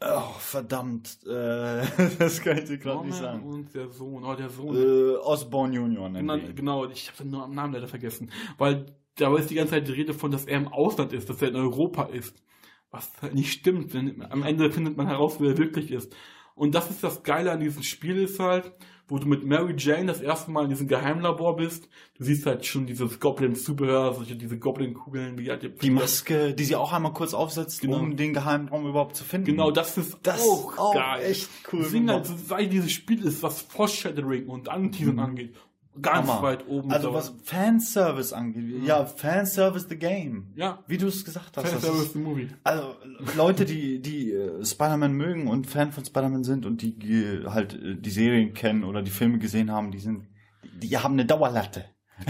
Oh, verdammt. Äh, das kann ich dir gerade nicht sagen. und der Sohn, oh, der Sohn. Äh, Osborne Junior genau, genau, ich habe den Namen leider vergessen. Weil da ist die ganze Zeit die Rede von, dass er im Ausland ist, dass er in Europa ist. Was halt nicht stimmt, denn am Ende findet man heraus, wer er wirklich ist. Und das ist das Geile an diesem Spiel ist halt, wo du mit Mary Jane das erste Mal in diesem Geheimlabor bist. Du siehst halt schon dieses Goblin-Zubehör, solche, diese Goblin-Kugeln, wie halt Die Maske, die sie auch einmal kurz aufsetzt, Genau. um den Geheimraum überhaupt zu finden. Genau, das ist Das auch ist auch geil. echt cool Deswegen halt, so, weil dieses Spiel ist, was Foreshadowing und Anteasern angeht, ganz Hammer. weit oben. Also was Fanservice angeht. Ja, Fanservice the game. Ja. Wie du es gesagt hast. Fanservice the Movie. Also Leute, die die äh, Spider-Man mögen und Fan von Spider-Man sind und die äh, halt äh, die Serien kennen oder die Filme gesehen haben, die sind die haben eine Dauerlatte.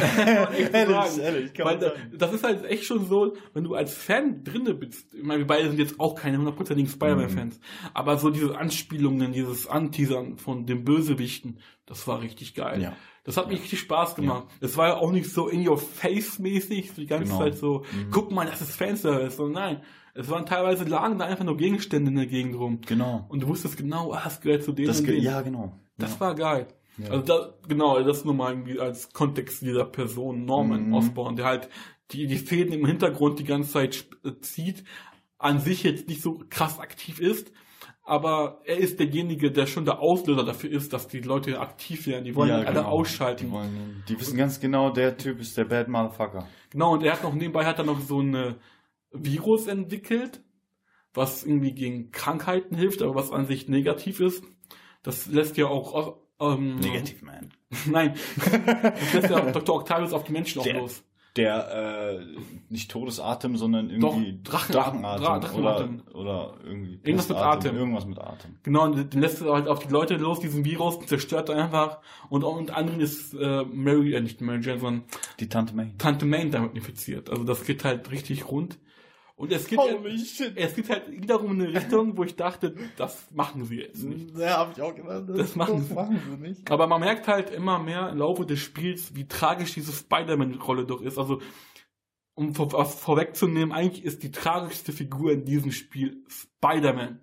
Ehrlich, kann Weil da, das ist halt echt schon so, wenn du als Fan drinne bist, ich meine, wir beide sind jetzt auch keine hundertprozentigen Spider-Man-Fans, Mhm. aber so diese Anspielungen, dieses Anteasern von den Bösewichten, das war richtig geil. Ja. Das hat mir richtig Spaß gemacht. Es war ja auch nicht so in your face mäßig, die ganze Genau. Zeit so, Mhm. guck mal, das ist Fanservice, sondern nein. Es waren teilweise lagen da einfach nur Gegenstände in der Gegend rum. Genau. Und du wusstest genau, ah, das gehört zu denen. Das und ge- ja, genau. Das war geil. Ja. Also da, genau, das nur mal irgendwie als Kontext dieser Person, Norman Mhm. Osborn, der halt die, die Fäden im Hintergrund die ganze Zeit zieht, an sich jetzt nicht so krass aktiv ist, aber er ist derjenige, der schon der Auslöser dafür ist, dass die Leute aktiv werden. Die wollen ja, alle genau. ausschalten. Die, wollen, die wissen ganz genau, der Typ ist der Bad Motherfucker. Genau, und er hat noch nebenbei hat er noch so ein Virus entwickelt, was irgendwie gegen Krankheiten hilft, aber was an sich negativ ist. Das lässt ja auch ähm, man. Nein. Das lässt ja Dr. Octavius auf die Menschen auch Der- los. Der, äh, nicht Todesatem, sondern irgendwie Doch, Drachen- Drachenatem. Dra- Drachenatem. Oder, oder irgendwie. Irgendwas mit Atem. Irgendwas mit Atem. Genau, und den lässt er halt auf die Leute los, diesen Virus, zerstört er einfach. Und und anderen ist äh, Mary, äh, nicht Mary Jane, sondern Die Tante May. Tante May damit infiziert. Also das geht halt richtig rund. Und es Holy shit. es geht halt wiederum in eine Richtung, wo ich dachte, das machen sie jetzt nicht. Ja, hab ich auch gedacht. Das machen das sie. machen sie nicht. Aber man merkt halt immer mehr im Laufe des Spiels, wie tragisch diese Spider-Man-Rolle doch ist. Also, um vor, was vorwegzunehmen, eigentlich ist die tragischste Figur in diesem Spiel Spider-Man.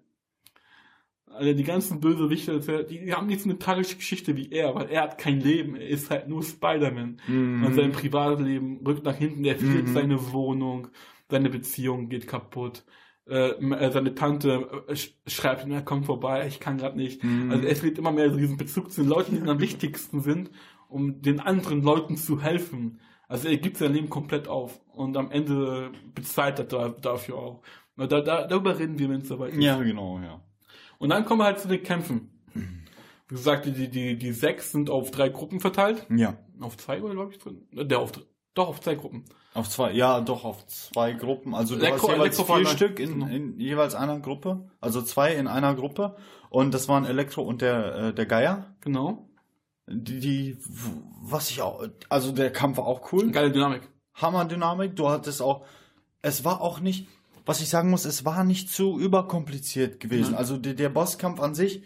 Also die ganzen Bösewichte, die, die haben nicht so eine tragische Geschichte wie er, weil er hat kein Leben, er ist halt nur Spider-Man. Mhm. Und sein Privatleben rückt nach hinten, er verliert Mhm. seine Wohnung, seine Beziehung geht kaputt. Äh, äh, seine Tante äh, sch schreibt ihm, kommt vorbei, ich kann gerade nicht. Mhm. Also es wird immer mehr so diesen Bezug zu den Leuten, die am wichtigsten sind, um den anderen Leuten zu helfen. Also er gibt sein Leben komplett auf und am Ende bezahlt er da, dafür auch. Da, da, darüber reden wir, wenn es soweit ist. Ja, genau, ja. Und dann kommen wir halt zu den Kämpfen. Wie gesagt, die, die, die sechs sind auf drei Gruppen verteilt. Ja. Auf zwei oder glaube ich drin? Der auf doch auf zwei Gruppen. Auf zwei, ja, doch, auf zwei Gruppen. Also du Elektro- hast jeweils Elektro- vier Stück in, genau. in jeweils einer Gruppe. Also zwei in einer Gruppe. Und das waren Elektro und der, äh, der Geier. Genau. Die, die, was ich auch, also der Kampf war auch cool. Geile Dynamik. Hammerdynamik. Du hattest auch, es war auch nicht, was ich sagen muss, es war nicht zu überkompliziert gewesen. Nein. Also der, der Bosskampf an sich,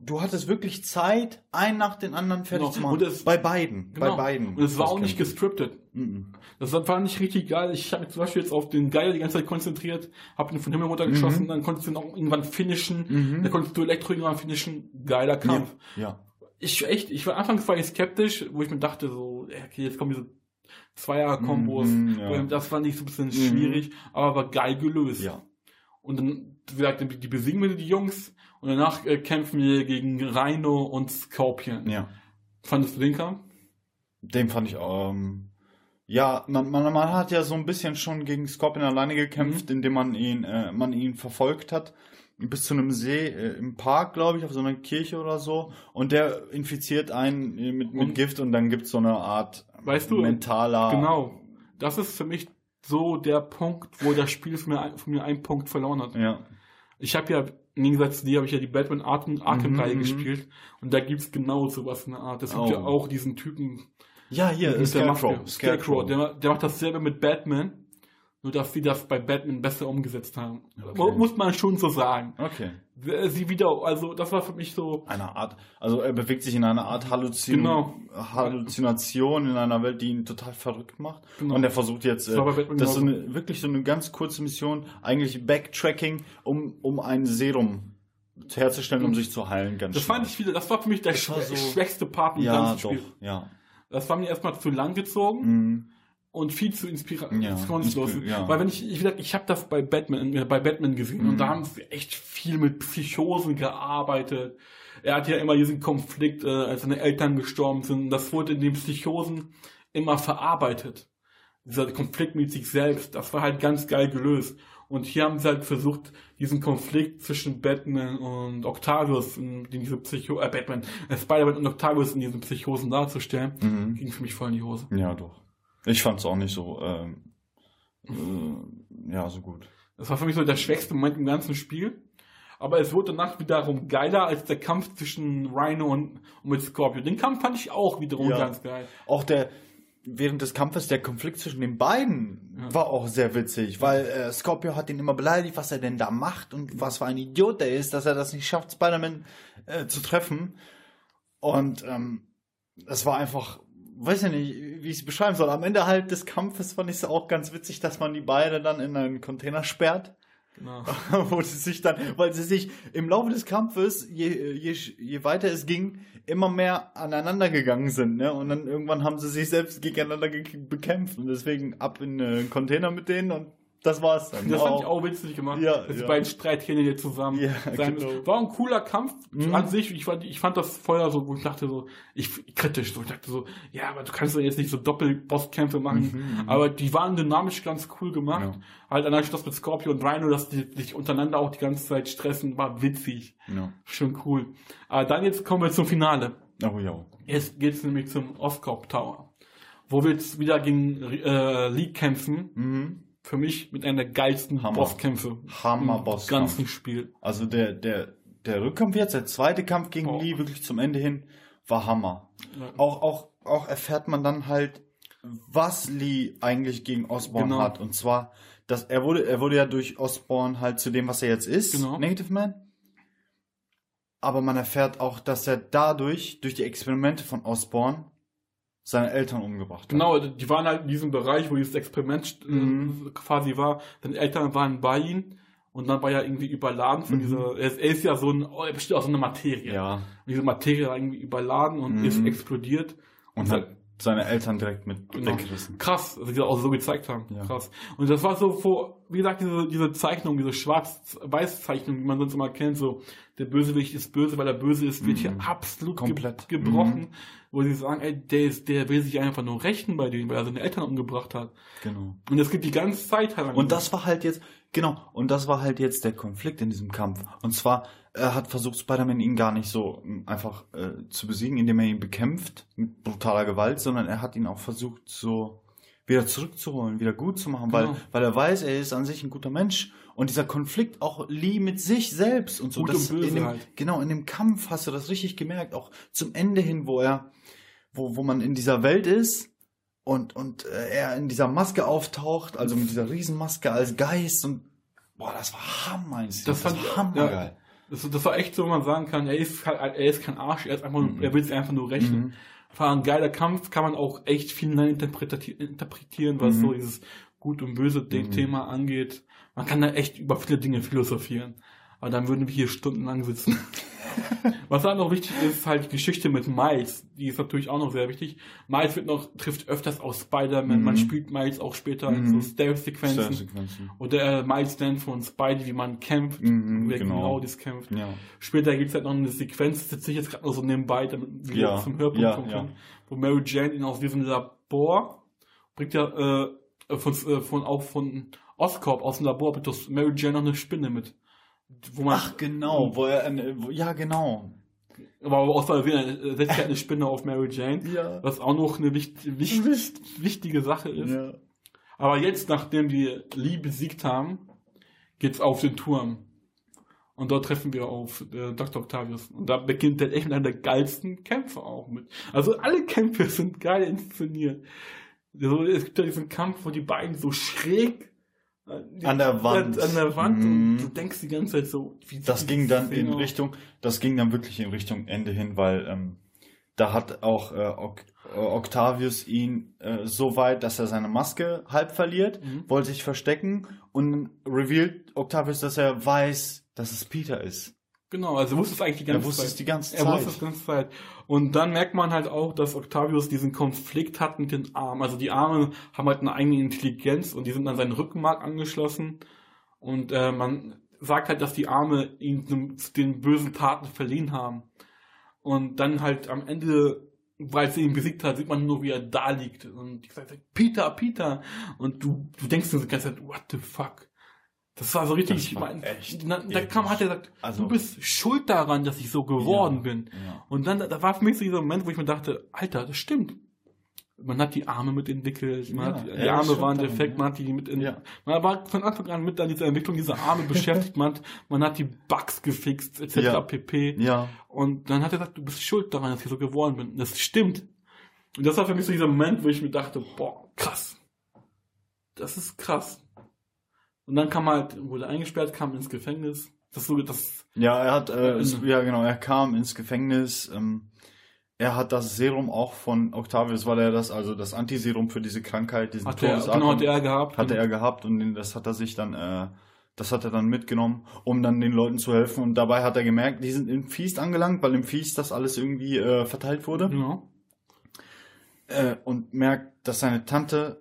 du, hattest wirklich Zeit, einen nach den anderen fertig Genau. zu machen. Es- bei beiden, Genau. bei beiden. Und es war auch nicht gescriptet. Mhm. Das war nicht richtig geil. Ich habe mich zum Beispiel jetzt auf den Geier die ganze Zeit konzentriert, habe ihn von Himmel runtergeschossen, Mhm. dann konntest du ihn auch irgendwann finishen, Mhm. dann konntest du Elektro irgendwann finishen. Geiler Kampf. Ja, ja. Ich echt, ich war anfangs war ich skeptisch, wo ich mir dachte so, okay, jetzt kommen diese Zweier-Kombos. Mhm, ja. Das fand ich so ein bisschen Mhm. schwierig, aber war geil gelöst. Ja. Und dann, wie gesagt, die besiegen wir die Jungs und danach äh, kämpfen wir gegen Rhino und Scorpion. Ja. Fandest du den Kampf? Den fand ich, ähm, ja, man, man, man hat ja so ein bisschen schon gegen Scorpion alleine gekämpft, indem man ihn, äh, man ihn verfolgt hat. Bis zu einem See äh, im Park, glaube ich, auf so einer Kirche oder so. Und der infiziert einen äh, mit, mit Und- Gift und dann gibt's so eine Art Weißt du, mentaler. Genau. Das ist für mich so der Punkt, wo das Spiel von mir, von mir einen Punkt verloren hat. Ja. Ich habe ja, im Gegensatz zu dir, habe ich ja die Batman Arkham, Arkham-Reihe Mhm, mhm. gespielt. Und da gibt's genau sowas in der Art. Es gibt Oh. ja auch diesen Typen, Ja, hier, mit der Scarecrow. Scarecrow. Der, der macht dasselbe mit Batman. Nur, dass sie das bei Batman besser umgesetzt haben. Okay. Muss man schon so sagen. Okay. Sie wieder, also, das war für mich so, Eine Art, also er bewegt sich in einer Art Halluzin Genau. Halluzination in einer Welt, die ihn total verrückt macht. Genau. Und er versucht jetzt, Das äh, das ist so eine, wirklich so eine ganz kurze Mission, eigentlich Backtracking, um, um ein Serum herzustellen, um sich zu heilen, ganz das fand ich wieder, das war für mich der schwä- so- schwächste Part im Ja, ganzen doch, Spiel. ja. Das war mir erstmal zu lang gezogen. Mhm. Und viel zu Ja, inspirationslos. inspi- ja. Weil wenn ich, ich, ich habe das bei Batman, äh, bei Batman gesehen Mhm. und da haben sie echt viel mit Psychosen gearbeitet. Er hat ja immer diesen Konflikt, äh, als seine Eltern gestorben sind. Das wurde in den Psychosen immer verarbeitet. Dieser Konflikt mit sich selbst, das war halt ganz geil gelöst. Und hier haben sie halt versucht, diesen Konflikt zwischen Batman und Octavius in, in diese Psycho, äh, Batman, äh, Spider-Man und Octavius in diesen Psychosen darzustellen. Mhm. Ging für mich voll in die Hose. Ja, doch. Ich fand es auch nicht so, ähm, äh, ja, so gut. Das war für mich so der schwächste Moment im ganzen Spiel. Aber es wurde danach wiederum geiler als der Kampf zwischen Rhino und, und mit Scorpio. Den Kampf fand ich auch wiederum Ja. ganz geil. Auch der, während des Kampfes, der Konflikt zwischen den beiden Ja. war auch sehr witzig, weil äh, Scorpio hat ihn immer beleidigt, was er denn da macht und was für ein Idiot er ist, dass er das nicht schafft, Spider-Man äh, zu treffen. Und ähm, das war einfach, weiß ich nicht, wie ich es beschreiben soll. Am Ende halt des Kampfes fand ich es auch ganz witzig, dass man die beiden dann in einen Container sperrt. Genau. wo sie sich dann, weil sie sich im Laufe des Kampfes, je, je, je weiter es ging, immer mehr aneinander gegangen sind, ne? Und dann irgendwann haben sie sich selbst gegeneinander ge bekämpft und deswegen ab in einen Container mit denen und das war's dann. Das fand ich auch witzig gemacht. Ja, dass die ja. beiden Streithähne hier zusammen Ja, sein genau. müssen. War ein cooler Kampf Mhm. an sich. Ich fand, ich fand das vorher so, wo ich dachte so, ich kritisch so, ich dachte so, ja, aber du kannst doch jetzt nicht so Doppel-Bosskämpfe machen. Mhm, aber die waren dynamisch ganz cool gemacht. Ja. Halt schon das mit Scorpio und Rhino, dass die sich untereinander auch die ganze Zeit stressen, war witzig. Ja. Schon cool. Aber dann jetzt kommen wir zum Finale. Oh ja. Jetzt geht's nämlich zum Oscorp Tower. Wo wir jetzt wieder gegen äh, League kämpfen. Mhm. Für mich mit einer der geilsten Hammer. Bosskämpfe Hammer im Bosskampf. ganzen Spiel. Also der, der, der Rückkampf jetzt, der zweite Kampf gegen Oh. Lee, wirklich zum Ende hin, war Hammer. Ja. Auch, auch, auch erfährt man dann halt, was Lee eigentlich gegen Osborn Genau. hat. Und zwar dass er wurde, er wurde ja durch Osborn halt zu dem, was er jetzt ist, Genau. Negative Man. Aber man erfährt auch, dass er dadurch, durch die Experimente von Osborn, seine Eltern umgebracht hat. Genau, die waren halt in diesem Bereich, wo dieses Experiment äh, Mhm. quasi war. Seine Eltern waren bei ihm und dann war er irgendwie überladen von Mhm. dieser. Er ist, er ist ja so ein, oh, er besteht aus so einer Materie. Ja. Und diese Materie war irgendwie überladen und Mhm. ist explodiert. Und hat seine Eltern direkt mit Genau. weggerissen. Krass, dass sie das auch so gezeigt haben. Ja. Krass. Und das war so vor, wie gesagt, diese, diese Zeichnung, diese Schwarz-Weiß-Zeichnung, die man sonst immer kennt, so, der Bösewicht ist böse, weil er böse ist, wird Mhm. hier absolut Komplett. Ge gebrochen, wo sie sagen, ey, der ist, der will sich einfach nur rächen bei denen, weil er seine Eltern umgebracht hat. Genau. Und das geht die ganze Zeit halt. Und das war halt jetzt, genau, und das war halt jetzt der Konflikt in diesem Kampf. Und zwar, er hat versucht, Spider-Man ihn gar nicht so ähm, einfach äh, zu besiegen, indem er ihn bekämpft mit brutaler Gewalt, sondern er hat ihn auch versucht, so wieder zurückzuholen, wieder gut zu machen, Genau. weil, weil er weiß, er ist an sich ein guter Mensch. Und dieser Konflikt auch Lee mit sich selbst und so. Gut das und böse in dem, halt. Genau, in dem Kampf hast du das richtig gemerkt, auch zum Ende hin, wo er, wo, wo man in dieser Welt ist und, und äh, er in dieser Maske auftaucht, also mit dieser Riesenmaske als Geist und boah, das war Hammer. Das fand ich- hammergeil. Das, das war echt so, wo man sagen kann, er ist, er ist kein Arsch, er ist einfach nur, Mhm. er will sich einfach nur rächen. Mhm. War ein geiler Kampf, kann man auch echt viel interpreti- interpretieren, was Mhm. so dieses Gut und Böse Mhm. Thema angeht. Man kann da echt über viele Dinge philosophieren. Aber dann würden wir hier stundenlang sitzen. Was halt noch wichtig ist, ist halt die Geschichte mit Miles. Die ist natürlich auch noch sehr wichtig. Miles wird noch, trifft öfters aus Spider-Man. Mhm. Man spielt Miles auch später in Mhm. so Stealth-Sequenzen. Stealth-Sequenzen. Oder äh, Miles dann von Spidey, wie man kämpft. Mhm, wie er genau. genau das kämpft. Ja. Später gibt es halt noch eine Sequenz, sitze ich jetzt gerade noch so nebenbei, damit wir Ja, zum Hörpunkt ja, kommen können, wo Mary Jane ihn aus diesem Labor bringt ja äh, von, äh, von auch von Oscorp aus dem Labor bringt Mary Jane noch eine Spinne mit. Wo man, Ach genau, wo er, wo, ja genau. aber Versehen äh, setzt halt eine Spinne auf Mary Jane, Ja. was auch noch eine wicht, wicht, wichtige Sache ist. ja. Aber jetzt, nachdem wir Lee besiegt haben, geht's auf den Turm. Und dort treffen wir auf äh, Dr. Octavius. Und da beginnt der echt einer der geilsten Kämpfe auch mit. Also alle Kämpfe sind geil inszeniert. So, es gibt ja diesen Kampf, wo die beiden so schräg An der Wand. An der Wand Mhm. und du denkst die ganze Zeit so, wie Das ging dann in Szene aus? Richtung, das ging dann wirklich in Richtung Ende hin, weil ähm, da hat auch äh, äh, Octavius ihn äh, so weit, dass er seine Maske halb verliert, Mhm. wollte sich verstecken und revealed Octavius, dass er weiß, dass es Peter ist. Genau, also er wusste es eigentlich die ganze Er wusste Zeit. es die ganze Er Zeit. wusste es die ganze Zeit. Und dann merkt man halt auch, dass Octavius diesen Konflikt hat mit den Armen. Also die Arme haben halt eine eigene Intelligenz und die sind an seinen Rückenmark angeschlossen. Und äh, man sagt halt, dass die Arme ihn zu den bösen Taten verliehen haben. Und dann halt am Ende, weil sie ihn besiegt hat, sieht man nur, wie er da liegt. Und die sagt, Peter, Peter. Und du, du denkst dir die ganze Zeit, what the fuck? Das war so richtig, ich meine, echt na, da kam, hat er gesagt, Also- du bist schuld daran, dass ich so geworden Ja, bin. ja. Und dann, da war für mich so dieser Moment, wo ich mir dachte, Alter, das stimmt. Man hat die Arme mit entwickelt, man Ja, hat, die ist Arme waren defekt, man hat die mit in, man war von Anfang an mit an dieser Entwicklung dieser Arme beschäftigt, man hat, man hat die Bugs gefixt, etc. Pp. Ja, Und dann hat er gesagt, du bist schuld daran, dass ich so geworden bin. Und das stimmt. Und das war für mich so dieser Moment, wo ich mir dachte, boah, krass. Das ist krass. Und dann kam halt, wurde eingesperrt, kam ins Gefängnis. Das so, das, ja, er hat, äh, Ende. ja genau, er kam ins Gefängnis. Ähm, er hat das Serum auch von Octavius, weil er das, also das Antiserum für diese Krankheit, diesen hat er, genau, hat er gehabt. hatte er gehabt und das hat er sich dann, äh, das hat er dann mitgenommen, um dann den Leuten zu helfen. Und dabei hat er gemerkt, die sind im Feast angelangt, weil im Feast das alles irgendwie äh, verteilt wurde. Genau. Äh, und merkt, dass seine Tante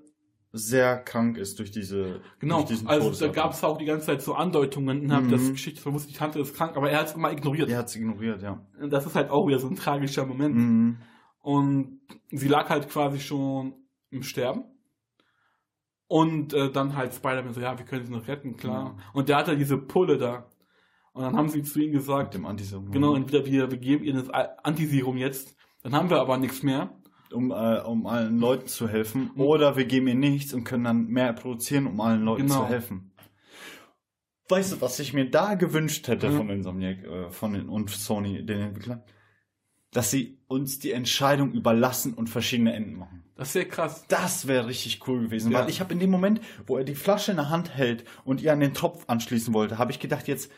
sehr krank ist durch diese Genau, durch also da gab es auch die ganze Zeit so Andeutungen innerhalb Mhm. des Geschichts, man wusste, die Tante ist krank, aber er hat es immer ignoriert. Er hat es ignoriert, ja. Das ist halt auch wieder so ein tragischer Moment. Mhm. Und sie lag halt quasi schon im Sterben. Und äh, dann halt Spider-Man so, ja, wir können sie noch retten, klar. Ja. Und der hatte diese Pulle da. Und dann haben sie zu ihm Mit gesagt, dem Antiserum. genau, entweder wir, wir geben ihr das Antiserum jetzt, dann haben wir aber nichts mehr. Um, äh, um allen Leuten zu helfen. Oder wir geben ihr nichts und können dann mehr produzieren, um allen Leuten Genau. zu helfen. Weißt du, was ich mir da gewünscht hätte Mhm. von Insomniac, äh, von den, und Sony, den Entwicklern? dass sie uns die Entscheidung überlassen und verschiedene Enden machen. Das wäre krass. Das wäre richtig cool gewesen, Ja. weil ich habe in dem Moment, wo er die Flasche in der Hand hält und ihr an den Tropf anschließen wollte, habe ich gedacht, jetzt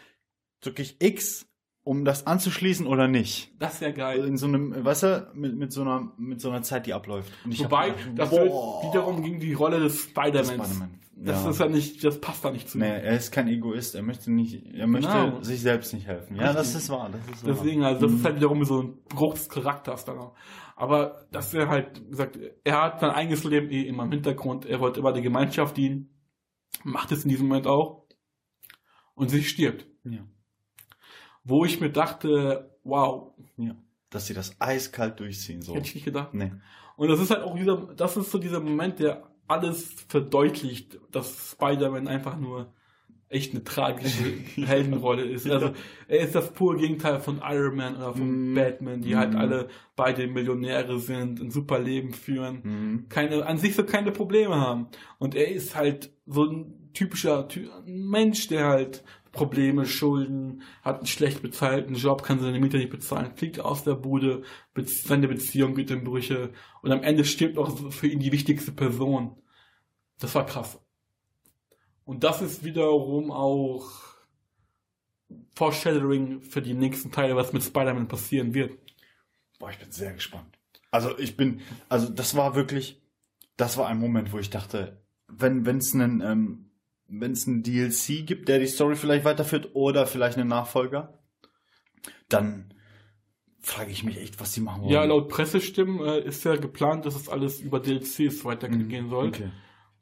drücke ich X, um das anzuschließen oder nicht. Das wäre geil. In so einem, weißt du, mit, mit so einer mit so einer Zeit, die abläuft. Wobei, gedacht, das boah. wiederum gegen die Rolle des Spider-Mans. Spider-Man. Das Ja. ist ja nicht, das passt da nicht zu. Nee, er ist kein Egoist, er möchte nicht, er möchte Genau. sich selbst nicht helfen. Ja, das ist wahr, das ist wahr. Deswegen, also das ist halt wiederum so ein Bruch des Charakters dann. Aber das wäre halt, wie gesagt, er hat sein eigenes Leben eh immer im Hintergrund, er wollte immer der Gemeinschaft dienen, macht es in diesem Moment auch und sie stirbt. ja. Wo ich mir dachte, wow, ja. Dass sie das eiskalt durchziehen, so. hätte ich nicht gedacht. Nee. Und das ist halt auch dieser, das ist so dieser Moment, der alles verdeutlicht, dass Spider-Man einfach nur echt eine tragische Heldenrolle ist. Also er ist das pure Gegenteil von Iron Man oder von Mm. Batman, die halt Mm. alle beide Millionäre sind, ein super Leben führen, Mhm. keine, an sich so keine Probleme haben. Und er ist halt so ein typischer Ty Mensch, der halt Probleme, Schulden, hat einen schlecht bezahlten Job, kann seine Miete nicht bezahlen, fliegt aus der Bude, seine Beziehung geht in Brüche und am Ende stirbt auch für ihn die wichtigste Person. Das war krass. Und das ist wiederum auch Foreshadowing für die nächsten Teile, was mit Spider-Man passieren wird. Boah, ich bin sehr gespannt. Also ich bin, also das war wirklich, das war ein Moment, wo ich dachte, wenn es einen ähm, wenn es einen DLC gibt, der die Story vielleicht weiterführt oder vielleicht einen Nachfolger, dann frage ich mich echt, was die machen wollen. Ja, laut Pressestimmen äh, ist ja geplant, dass es alles über DLCs weitergehen Mhm. soll. Okay.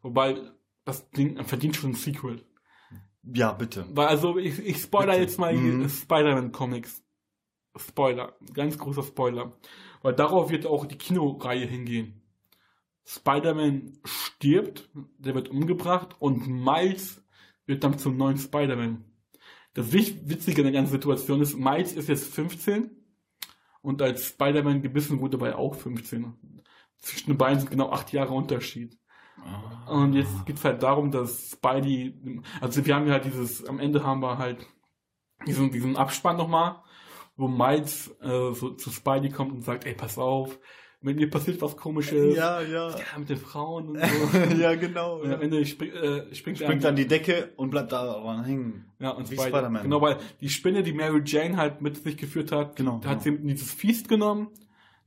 Wobei das Ding verdient schon ein Sequel. Ja, bitte. Weil also ich, ich spoiler Bitte. jetzt mal Mhm. Spider-Man Comics. Spoiler, ganz großer Spoiler. Weil darauf wird auch die Kinoreihe hingehen. Spider-Man stirbt, der wird umgebracht und Miles wird dann zum neuen Spider-Man. Das Witzige in der ganzen Situation ist, Miles ist jetzt 15 und als Spider-Man gebissen wurde, war er auch 15. Zwischen den beiden sind genau acht Jahre Unterschied. Und jetzt geht's halt darum, dass Spidey, also wir haben ja dieses, am Ende haben wir halt diesen, diesen Abspann nochmal, wo Miles äh, so zu Spidey kommt und sagt, ey, pass auf, mit mir passiert was komisches. Ja, ja. Ja, mit den Frauen und so. ja, genau. und am Ende spring, äh, springt, Springt er an die Decke und bleibt da dran hängen. ja, und wie Spidey, Spider-Man. Genau, weil die Spinne, die Mary Jane halt mit sich geführt hat, Genau, da hat genau. sie in dieses Feast genommen,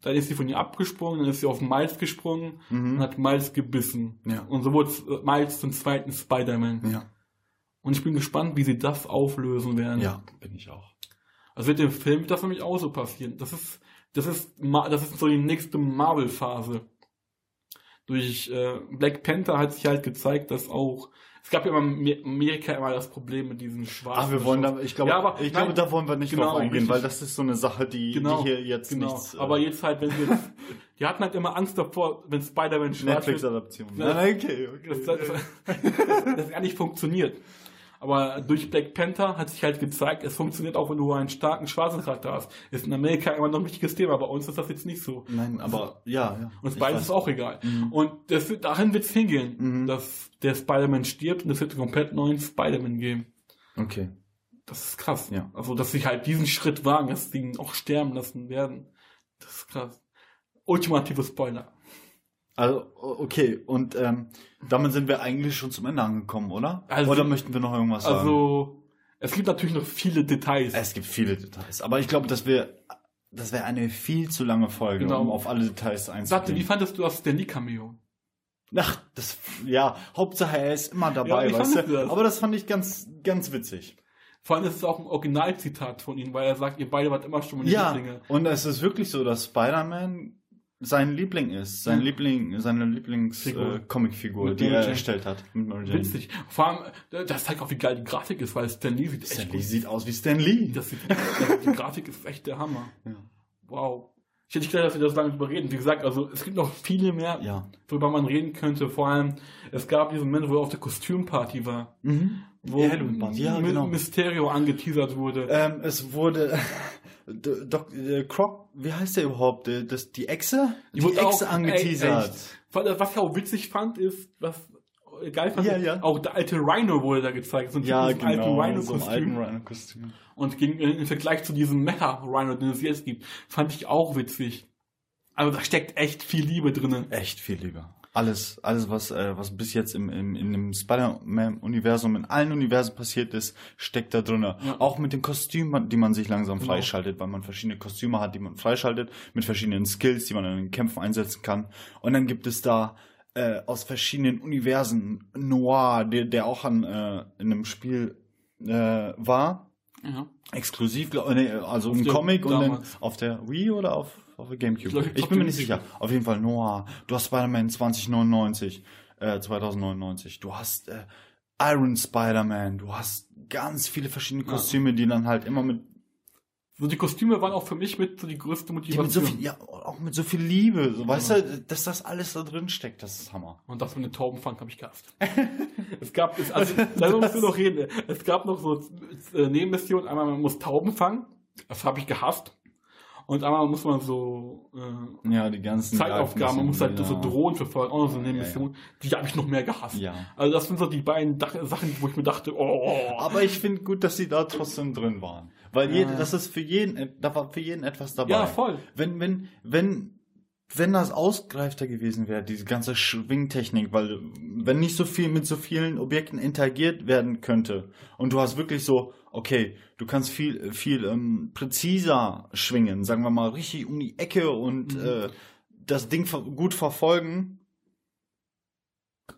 dann ist sie von ihr abgesprungen, dann ist sie auf Miles gesprungen und Mhm. hat Miles gebissen. Ja. Und so wurde äh, Miles zum zweiten Spider-Man. Ja. Und ich bin gespannt, wie sie das auflösen werden. Ja, bin ich auch. Also mit dem Film wird das nämlich auch so passieren. Das ist, das ist, das ist so die nächste Marvel-Phase. Durch äh, Black Panther hat sich halt gezeigt, dass auch es gab ja immer in Amerika immer das Problem mit diesen schwarzen. Ah, wir wollen da, ich glaube, Ja, aber- ich glaube, nein, da wollen wir nicht genau, drauf eingehen, weil das ist so eine Sache, die, Genau, die hier jetzt genau. nichts. äh, aber jetzt halt, wenn jetzt, die hatten halt immer Angst davor, wenn Spider-Man schwarz Netflix-Adaption. Ja. Nein, okay, dass okay. das, das gar nicht funktioniert. Aber durch Black Panther hat sich halt gezeigt, es funktioniert auch, wenn du einen starken schwarzen Charakter hast. Ist in Amerika immer noch ein wichtiges Thema, bei uns ist das jetzt nicht so. Nein, aber ja, ja. Uns weiß. ist auch egal. Mhm. Und das, wird- dahin wird es hingehen, Mhm. dass der Spider-Man stirbt und es wird einen komplett neuen Spider-Man geben. Okay. Das ist krass. Ja. Also, dass sie halt diesen Schritt wagen, dass sie ihn auch sterben lassen werden. Das ist krass. Ultimative Spoiler. Also, okay, und ähm, damit sind wir eigentlich schon zum Ende angekommen, oder? Also- oder möchten wir noch irgendwas sagen? Also, es gibt natürlich noch viele Details. Es gibt viele Details, aber ich glaube, dass wir, das wäre eine viel zu lange Folge, Genau. um auf alle Details Sagte, wie einzugehen. fandest du das Stanley Cameo? Ach, das, ja, Hauptsache er ist immer Ja, dabei, wie weißt du? das? Aber das fand ich ganz, ganz witzig. Vor allem ist es auch ein Originalzitat von ihm, weil er sagt, ihr beide wart immer schon meine Ja, Lieblinge. und es ist wirklich so, dass Spider-Man sein Liebling ist, sein. Liebling, seine Figur. Lieblings-Comic-Figur, Mit die er erstellt hat. Witzig. Vor allem, äh, das zeigt auch, wie geil die Grafik ist, weil Stan Lee sieht echt Stan gut Lee sieht aus wie Stan Lee. Das sieht, also die Grafik ist echt der Hammer. ja. Wow. Ich hätte nicht gedacht, dass wir das lange drüber reden. Wie gesagt, also es gibt noch viele mehr, ja. worüber man reden könnte. Vor allem, es gab diesen Moment, wo er auf der Kostümparty war, Mhm. wo ja, genau. Mysterio angeteasert wurde. Ähm, es wurde Doc, äh, Croc, wie heißt der überhaupt? Äh, Das, die Echse? Die, wurde Echse auch- angeteasert. ey, echt. Was ich auch witzig fand, ist, was geil fand, Ja, ja. auch der alte Rhino wurde da gezeigt. So ein Ja, genau. alten so ein Rhino-Kostüm. alten Rhino-Kostüm. Und gegen, im Vergleich zu diesem Mecha-Rhino, den es jetzt gibt, fand ich auch witzig. Also da steckt echt viel Liebe drinne. Echt viel lieber. Alles, alles was, äh, was bis jetzt im, im, in dem Spider-Man-Universum, in allen Universen passiert ist, steckt da drin. Ja. Auch mit den Kostümen, die man sich langsam Genau. freischaltet, weil man verschiedene Kostüme hat, die man freischaltet, mit verschiedenen Skills, die man in den Kämpfen einsetzen kann. Und dann gibt es da äh, aus verschiedenen Universen Noir, der, der auch an, äh, in einem Spiel äh, war. Ja. Exklusiv, glaub- nee, also Auf ein Comic und dann auf der Wii oder auf, auf der Gamecube? Ich glaub, Ich, auf bin mir nicht sicher. Auf jeden Fall Noir. Du hast Spider-Man 2099, äh, 2099. Du hast äh, Iron Spider-Man. Du hast ganz viele verschiedene Ja. Kostüme, die dann halt immer mit, So die Kostüme waren auch für mich mit so die größte die Motivation. mit so viel, ja, auch mit so viel Liebe. So, weißt du, dass das alles da drin steckt, das ist Hammer. Und das mit den Taubenfang habe ich gehasst. es gab, es, also, darüber musst du noch reden. Es gab noch so äh, Nebenmissionen. Einmal man muss Tauben fangen. Das habe ich gehasst. Und einmal muss man so äh, Ja, die ganzen Zeitaufgaben, man muss halt ja. so Drohnen verfolgen. Auch noch so eine Ja, Mission. Die habe ich noch mehr gehasst. Ja. Also das sind so die beiden Sachen, wo ich mir dachte, oh. Aber ich finde gut, dass sie da trotzdem drin waren. Weil jede, das ist für jeden, da war für jeden etwas dabei. ja, voll. Wenn, wenn, wenn, wenn das ausgereifter gewesen wäre, diese ganze Schwingtechnik, weil wenn nicht so viel mit so vielen Objekten interagiert werden könnte und du hast wirklich so, okay, du kannst viel, viel ähm, präziser schwingen, sagen wir mal richtig um die Ecke und Mhm. äh, das Ding gut verfolgen,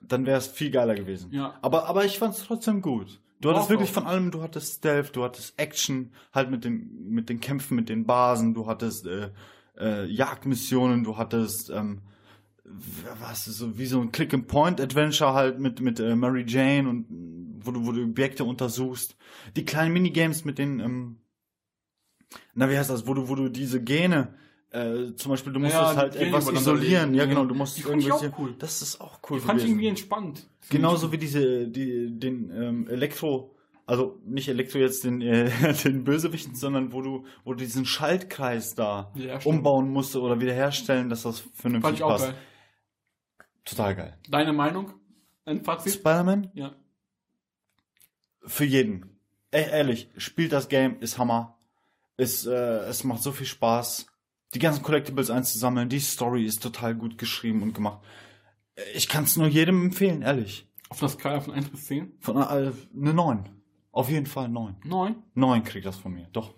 dann wäre es viel geiler gewesen. Ja. Aber, aber ich fand es trotzdem gut. Du hattest wirklich von allem, du hattest Stealth, du hattest Action, halt mit dem, mit den Kämpfen, mit den Basen, du hattest äh, äh, Jagdmissionen, du hattest ähm, was ist so wie so ein Click-and-Point-Adventure halt mit mit äh, Mary Jane und wo du wo du Objekte untersuchst. Die kleinen Minigames mit den ähm, na wie heißt das, wo du wo du diese Gene äh, zum Beispiel, du musst Ja, es halt etwas isolieren. Ja, Ja. genau, du musst Die fand ich auch irgendwelche- cool. Das ist auch cool. Die fand ich gewesen. irgendwie entspannt. Genauso wie diese, die, den ähm, Elektro, also nicht Elektro jetzt den, äh, den Bösewichten, sondern wo du, wo du diesen Schaltkreis da Wiederherstellen. umbauen musst oder wiederherstellen, dass das Fand vernünftig ich auch passt. geil. Total geil. Deine Meinung? Ein Fazit? Spider-Man? Ja. Für jeden. E ehrlich, spielt das Game, ist Hammer. Ist, äh, es macht so viel Spaß. Die ganzen Collectibles einzusammeln, die Story ist total gut geschrieben und gemacht. Ich kann es nur jedem empfehlen, ehrlich. Auf einer Skala von 1 bis 10? Von äh, eine 9. Auf jeden Fall 9. 9? 9 kriegt das von mir, doch.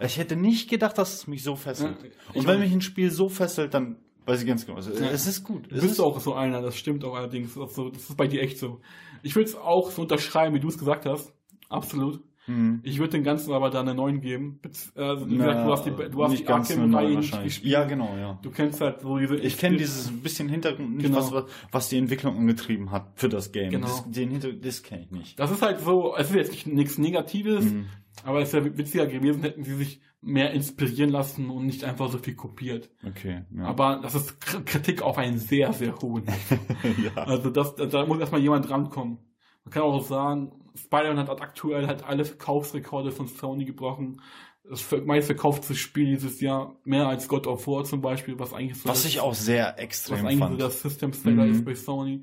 Ich hätte nicht gedacht, dass es mich so fesselt. Ja, Und wenn mich ein Spiel so fesselt, dann weiß ich ganz genau. Also, Ja. Es ist gut. Du Es bist ist auch so einer, das stimmt auch allerdings. Das ist bei dir echt so. Ich würde es auch so unterschreiben, wie du es gesagt hast. Absolut. Hm. Ich würde den ganzen aber da eine 9 geben. Bez- Also, wie Na, gesagt, du hast die, du hast die Arkham-Reihe nicht gespielt. Ja, genau, ja. Du kennst halt so diese... Ich kenne dieses bisschen Hintergrund, Genau. was, was die Entwicklung angetrieben hat für das Game. Genau. Das, den Hintergrund, das kenne ich nicht. Das ist halt so, es ist jetzt nicht nichts Negatives, Mhm. aber es wäre witziger gewesen, hätten sie sich mehr inspirieren lassen und nicht einfach so viel kopiert. Okay, ja. Aber das ist Kritik auf einen sehr, sehr hohen. ja. Also das, da muss erstmal jemand rankommen. Man kann auch sagen, Spider-Man hat aktuell halt alle Verkaufsrekorde von Sony gebrochen. Das ver- meistverkaufte Spiel dieses Jahr, mehr als God of War zum Beispiel, was eigentlich so Was das, ich auch sehr was extrem eigentlich so fand. das System Seller Mhm. ist bei Sony.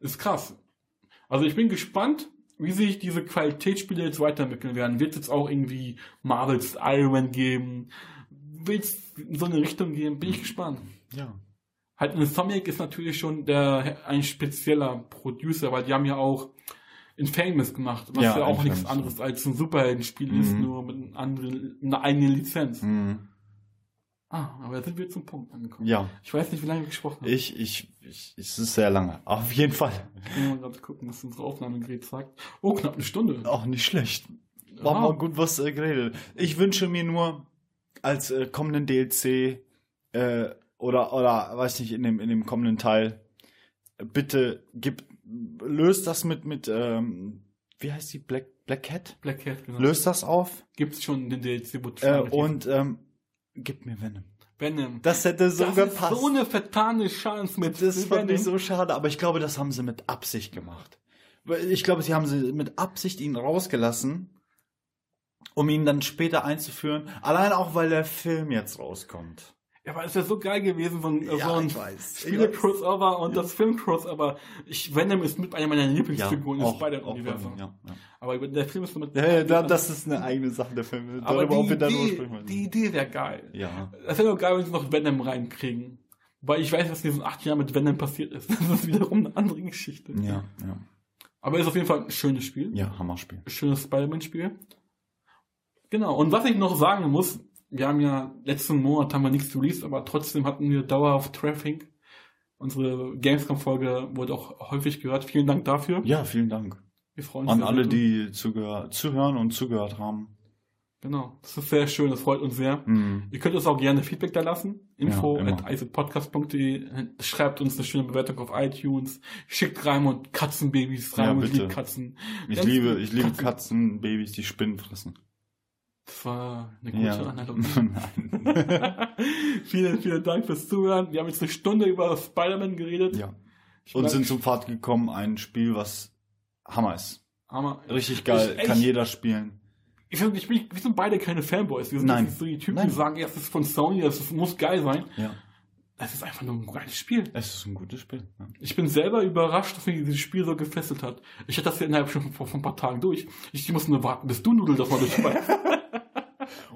Ist krass. Also ich bin gespannt, wie sich diese Qualitätsspiele jetzt weiterentwickeln werden. Wird es jetzt auch irgendwie Marvels Iron Man geben? Wird es in so eine Richtung gehen? Bin ich gespannt. ja. Halt Insomniac ist natürlich schon der ein spezieller Producer, weil die haben ja auch Infamous gemacht, was ja, Ja, auch nichts ja. anderes als ein Superheldenspiel ist, Mhm. nur mit einer anderen, einer eigenen Lizenz. Mhm. Ah, aber da sind wir zum Punkt angekommen. Ja. Ich weiß nicht, wie lange wir gesprochen haben. Ich, ich, ich, es ist sehr lange. Auf jeden Fall. Ich will mal gerade gucken, was unsere Aufnahmegerät sagt. Oh, knapp eine Stunde. Auch nicht schlecht. War Ah. mal gut was äh, geredet. Ich wünsche mir nur als äh, kommenden DLC äh, oder oder weiß nicht in dem in dem kommenden Teil bitte gib löst das mit mit ähm, wie heißt die Black Black Cat? Black Cat, genau. Löst das auf Gibt's schon den wo äh, und ähm, gib mir Venom. Venom. Das hätte so das gepasst. ist so eine vertane Chance mit Das fand Venom. ich so schade, aber ich glaube, das haben sie mit Absicht gemacht. Ich glaube, sie haben sie mit Absicht ihn rausgelassen, um ihn dann später einzuführen. Allein auch, weil der Film jetzt rauskommt. Ja, aber es wäre so geil gewesen, so ein, Ja, so ein Spiele-Crossover und das Film-Crossover. Venom ist mit einer meiner Lieblingsfiguren im auch- Spider-Universum. Ja, ja. Aber der Film ist nur mit. Ja, ja, da, das ist eine eigene Sache der Film. aber Darüber, die wir Idee, die Idee wäre geil. Ja. Das wäre doch geil, wenn sie noch Venom reinkriegen. Weil ich weiß, was in diesen acht Jahren mit Venom passiert ist. Das ist wiederum eine andere Geschichte. Ja, ja. Aber ist auf jeden Fall ein schönes Spiel. Ja, Hammerspiel. schönes Spider-Man-Spiel. Genau, und was ich noch sagen muss, wir haben ja letzten Monat haben wir nichts released, aber trotzdem hatten wir dauerhaft Traffic. Unsere Gamescom-Folge wurde auch häufig gehört. Vielen Dank dafür. Ja, vielen Dank. Wir freuen uns. An alle, die zuhören und zugehört haben. Genau, das ist sehr schön, das freut uns sehr. Mhm. Ihr könnt uns auch gerne Feedback da lassen. Info Ja, at icepodcast.de. Schreibt uns eine schöne Bewertung auf iTunes. Schickt Raimund Katzenbabys. Ja, Raimund bitte. liebt Katzen. Ich Ganz liebe, ich liebe Katzen. Katzen, Babys, die Spinnen fressen. Das war eine gute Ja. Analogie. Nein. vielen, vielen Dank fürs Zuhören. Wir haben jetzt eine Stunde über Spider-Man geredet. ja. Ich Und sind zum Pfad gekommen, ein Spiel, was Hammer ist. Hammer. Richtig geil, Ich- kann ich- jeder spielen. Ich, ich, bin- wir sind beide keine Fanboys. Wir sind Nein. nicht so die Typen, Nein. die sagen, ja, das ist von Sony, das muss geil sein. Ja. Das ist einfach nur ein geiles Spiel. Es ist ein gutes Spiel. Ja. Ich bin selber überrascht, dass mich dieses Spiel so gefesselt hat. Ich hatte das ja innerhalb schon vor, vor ein paar Tagen durch. Ich musste nur warten, bis du Nudel das mal durchmachst.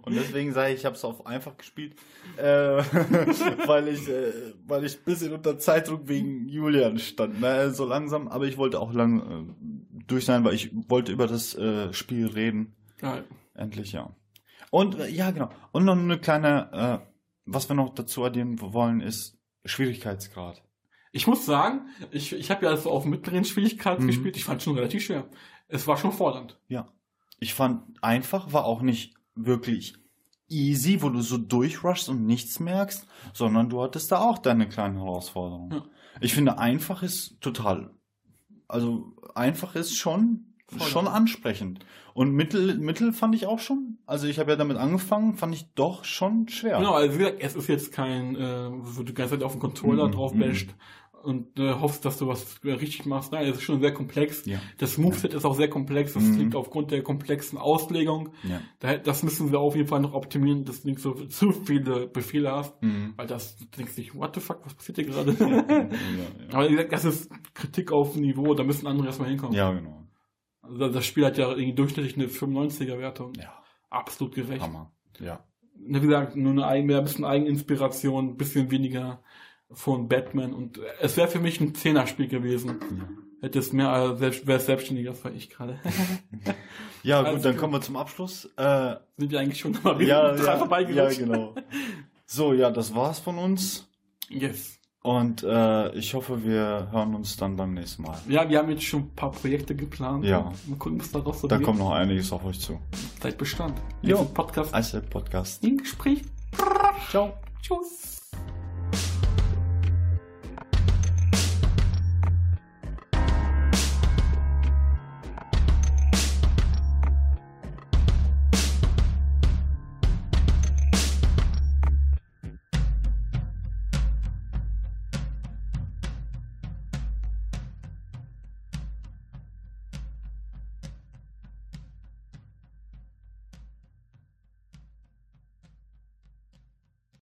Und deswegen sage ich, ich habe es auf einfach gespielt, äh, weil ich, äh, weil ich ein bisschen unter Zeitdruck wegen Julian stand, ne, so langsam. Aber ich wollte auch lang äh, durch sein, weil ich wollte über das äh, Spiel reden. Geil. Endlich, ja. Und äh, ja, genau. Und noch eine kleine, äh, was wir noch dazu addieren wollen, ist Schwierigkeitsgrad. Ich muss sagen, ich, ich habe ja so auf mittleren Schwierigkeiten Mhm. gespielt. Ich fand es schon relativ schwer. Es war schon fordernd. Ja. Ich fand einfach, war auch nicht wirklich easy, wo du so durchrushst und nichts merkst, sondern du hattest da auch deine kleinen Herausforderungen. Ja. Ich finde, einfach ist total, also einfach ist schon, Voll. schon ansprechend. Und Mittel, Mittel fand ich auch schon, also ich habe ja damit angefangen, fand ich doch schon schwer. Genau, also wie gesagt, es ist jetzt kein, äh, wo du die ganze Zeit auf den Controller Mhm, drauf mhm. Und äh, hoffst, dass du was richtig machst. Nein, es ist schon sehr komplex. Ja. Das Moveset ist auch sehr komplex. Das Mhm. liegt aufgrund der komplexen Auslegung. Ja. Da- Das müssen wir auf jeden Fall noch optimieren, dass du nicht so zu viele Befehle hast. Mhm. Weil das, du denkst dich, what the fuck, was passiert hier gerade? ja, ja. Aber wie gesagt, das ist Kritik auf dem Niveau, da müssen andere erstmal hinkommen. ja, genau. Also das Spiel hat ja irgendwie durchschnittlich eine 95er Wertung. Ja, Absolut gerecht. Hammer. Ja. Wie gesagt, nur eine ein bisschen Eigeninspiration, ein bisschen weniger von Batman und es wäre für mich ein Zehner-Spiel gewesen. Ja. Hätte es mehr, selbst, wäre selbstständiger, war ich gerade. Ja, gut, dann gut. kommen wir zum Abschluss. Äh, Sind wir eigentlich schon mal ja, dran ja, ja, genau. So, ja, das war's von uns. Yes. Und äh, ich hoffe, wir hören uns dann beim nächsten Mal. Ja, wir haben jetzt schon ein paar Projekte geplant. Ja. Mal gucken, was daraus so Da wird. kommt noch einiges auf euch zu. Zeit Bestand. Jo. Nächsten Podcast Als Podcast. im Gespräch. Ciao. Tschüss.